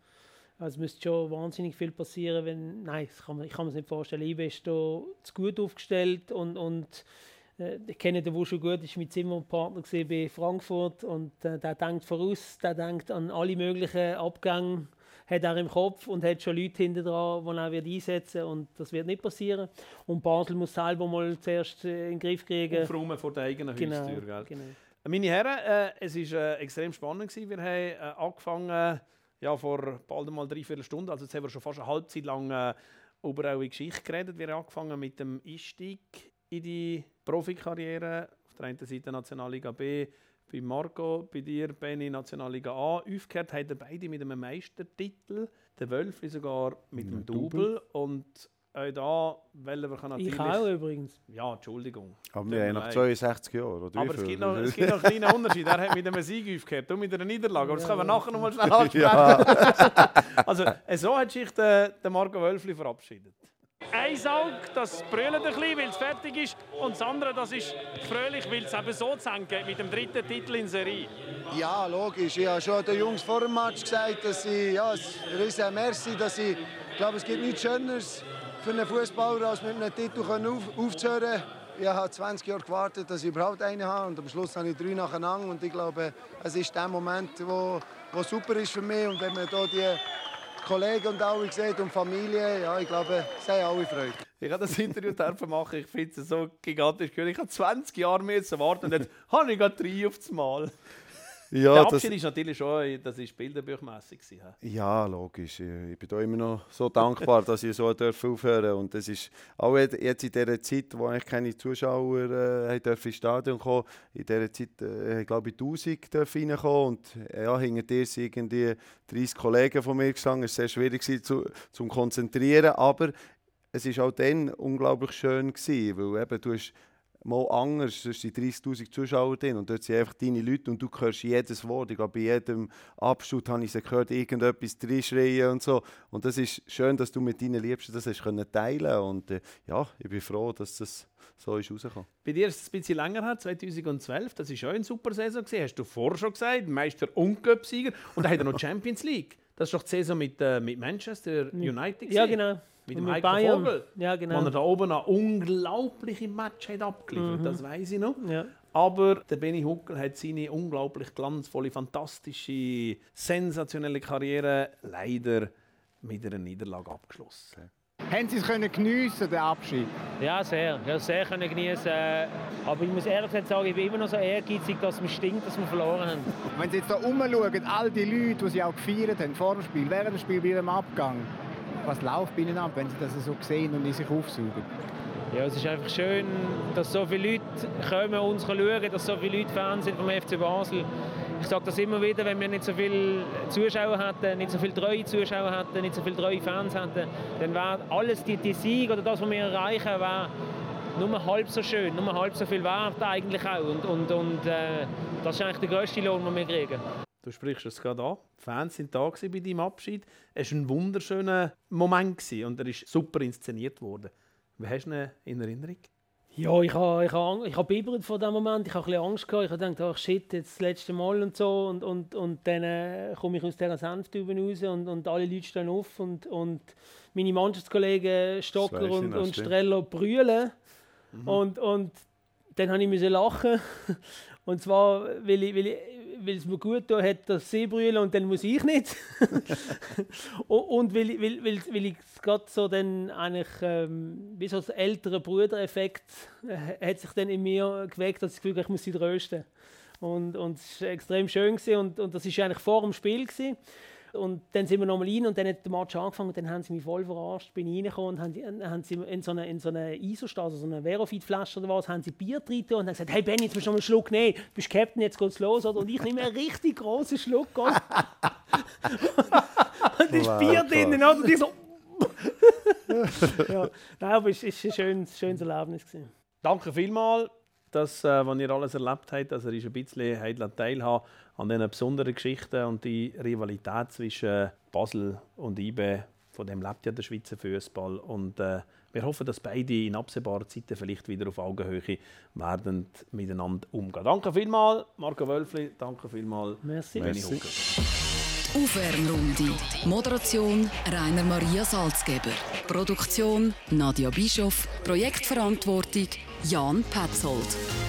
Also es müsste schon wahnsinnig viel passieren, wenn. Nein, kann man, ich kann mir das nicht vorstellen. IB ist da zu gut aufgestellt und, und äh, ich kenne den, schon gut ist, mit Zimmerpartner gesehen bei Frankfurt und äh, der denkt voraus, der denkt an alle möglichen Abgänge, hat er im Kopf und hat schon Leute hinter dran, die er wird einsetzen und das wird nicht passieren. Und Basel muss selber mal zuerst äh, in den Griff kriegen. Aufräumen vor der eigenen Genau, Haustür. Gell? genau. Meine Herren, äh, es war äh, extrem spannend. Gewesen. Wir haben äh, angefangen ja, vor bald mal dreiviertel Stunden, also jetzt haben wir schon fast eine Halbzeit lang äh, über eure Geschichte geredet. Wir haben angefangen mit dem Einstieg in die Profikarriere. Auf der einen Seite Nationalliga B, bei Marco, bei dir, Benny, Nationalliga A. Aufgehört haben ihr beide mit einem Meistertitel, der Wölfli sogar mit einem Double. Und auch da wollen wir natürlich... Ich auch übrigens. Ja, Entschuldigung. Aber wir haben nach leid. 62 Jahren, oder? Aber es gibt, noch, es gibt noch einen kleinen Unterschied. Er hat mit einem Sieg aufgehört, du mit einer Niederlage. Aber das können wir nachher noch mal schnell ansprechen. Ja. also, äh, so hat sich der, der Marco Wölfli verabschiedet. Ein Auge, das brüllt ein bisschen, weil es fertig ist. Und das andere, das ist fröhlich, weil es eben so zusammengeht mit dem dritten Titel in Serie. Ja, logisch. Ich habe schon den Jungs vor dem Match gesagt, dass ich, ja, ein riesen Merci, dass ich, ich glaube, es gibt nichts Schöneres für einen Fußballer, als mit einem Titel auf, aufzuhören. Ich habe 20 Jahre gewartet, dass ich überhaupt einen habe und am Schluss habe ich drei nacheinander und ich glaube, es ist der Moment, wo, wo super ist für mich und wenn man hier die Kollegen und alle sieht und Familie, ja, ich glaube, sie haben alle Freude. Ich habe das Interview dürfen machen. Ich finde es so gigantisch. Ich habe 20 Jahre mehr zu warten und jetzt habe ich gerade drei auf das Mal. Ja, der das- Abschied ist natürlich schon, das ist hä? Ja, logisch. Ich bin da immer noch so dankbar, dass ich so aufhören Und das ist auch jetzt in dieser Zeit, wo eigentlich keine Zuschauer äh, dürfen ins Stadion kommen, in dieser Zeit, äh, glaube ich, 1000 dürfen reinkommen und ja, hinter dir sind irgendwie 30 Kollegen von mir gestanden. Es war sehr schwierig gewesen, zu, zum konzentrieren, aber es ist auch dann unglaublich schön gewesen, weil eben du hast mal anders, es sind 30'000 Zuschauer drin und dort sind einfach deine Leute und du hörst jedes Wort. Ich glaube, bei jedem Abschnitt habe ich sie gehört, irgendetwas reinschreien und so. Und das ist schön, dass du mit deinen Liebsten das hast können teilen und äh, ja, ich bin froh, dass das so ist rausgekommen. Bei dir ist es ein bisschen länger her, 2012. Das war schon eine super Saison. Gewesen. Hast du vorher schon gesagt, Meister und Cup-Sieger. Und dann hat er noch Champions League. Das war doch die Saison mit, äh, mit Manchester United. Ja, gewesen. genau. Mit Und dem mit Bayern. Vogel. Ja, genau. Wo er da oben ein unglaubliche Match hat abgeliefert Mhm. Das weiß ich noch. Ja. Aber der Benny Huckel hat seine unglaublich glanzvolle, fantastische, sensationelle Karriere leider mit einer Niederlage abgeschlossen. Haben Sie es können geniessen, den Abschied? Ja, sehr. Ja, sehr können genießen. Äh, Aber ich muss ehrlich gesagt sagen, ich bin immer noch so ehrgeizig, dass es mir stinkt, dass wir verloren haben. Wenn Sie jetzt hier rumschauen, all die Leute, die Sie auch gefeiert haben, vor dem Spiel, während dem Spiel, bei dem Abgang, was läuft bei Ihnen ab, wenn Sie das so sehen und in sich aufsaugen? Ja, es ist einfach schön, dass so viele Leute kommen, uns schauen, dass so viele Leute Fans sind vom FC Basel. Ich sage das immer wieder, wenn wir nicht so viele Zuschauer hätten, nicht so viele treue Zuschauer hätten, nicht so viele treue Fans hätten, dann wäre alles die, die Sieg oder das, was wir erreichen, wäre nur halb so schön, nur halb so viel wert eigentlich auch. Und, und, und äh, das ist eigentlich der grösste Lohn, den wir kriegen. Du sprichst es gerade an. Die Fans sind da bei deinem Abschied. Es war ein wunderschöner Moment und er ist super inszeniert worden. Wie hast du ihn in Erinnerung? Ja, ich habe ich ha, ich ha bibbert vor dem Moment. Ich habe ein bisschen Angst gehabt. Ich habe gedacht, ach shit, jetzt das letzte Mal und so. Und, und, und dann äh, komme ich aus dieser Senftube raus und, und alle Leute stehen auf. Und, und meine Mannschaftskollegen Stocker und, und. Streller brüllen. Und, und dann habe ich müssen lachen. Und zwar, weil, ich, weil, ich, weil es mir gut getan hat, dass sie brüllen und dann muss ich nicht. und weil, ich- weil, weil, weil ich es gerade so dann eigentlich, ähm, wie so als älterer Brudereffekt, äh, hat sich dann in mir geweckt, dass ich das Gefühl habe, ich muss sie trösten. Und, und es war extrem schön gewesen, und, und das war eigentlich vor dem Spiel. Gewesen. Und dann sind wir nochmal rein und dann hat der Match angefangen und dann haben sie mich voll verarscht. Bin ich reingekommen und haben, dann haben sie in so eine, in so eine ISO-Stas, also so eine Verofit-Flasche oder was, haben sie Bier drin und haben gesagt, hey Benny, jetzt musst du noch einen Schluck nehmen. Du bist Captain, jetzt geht's los. Oder? Und ich nehme einen richtig großen Schluck. Und da ist Wow, Bier krass. drin. Oder? Und ich so... ja, nein, aber es war ein schönes, schönes Erlebnis. Gewesen. Danke vielmals, dass äh, was ihr alles erlebt habt, dass ihr uns ein bisschen habt teilhaben an diesen besonderen Geschichten und die Rivalität zwischen Basel und IBE. Von dem lebt ja der Schweizer Fußball. Und äh, wir hoffen, dass beide in absehbarer Zeit vielleicht wieder auf Augenhöhe werden miteinander umgehen. Danke vielmals, Marco Wölfli. Danke vielmals, Merci. Merci. Aufwärmrunde. Moderation Rainer Maria Salzgeber. Produktion Nadia Bischoff. Projektverantwortung Jan Petzold.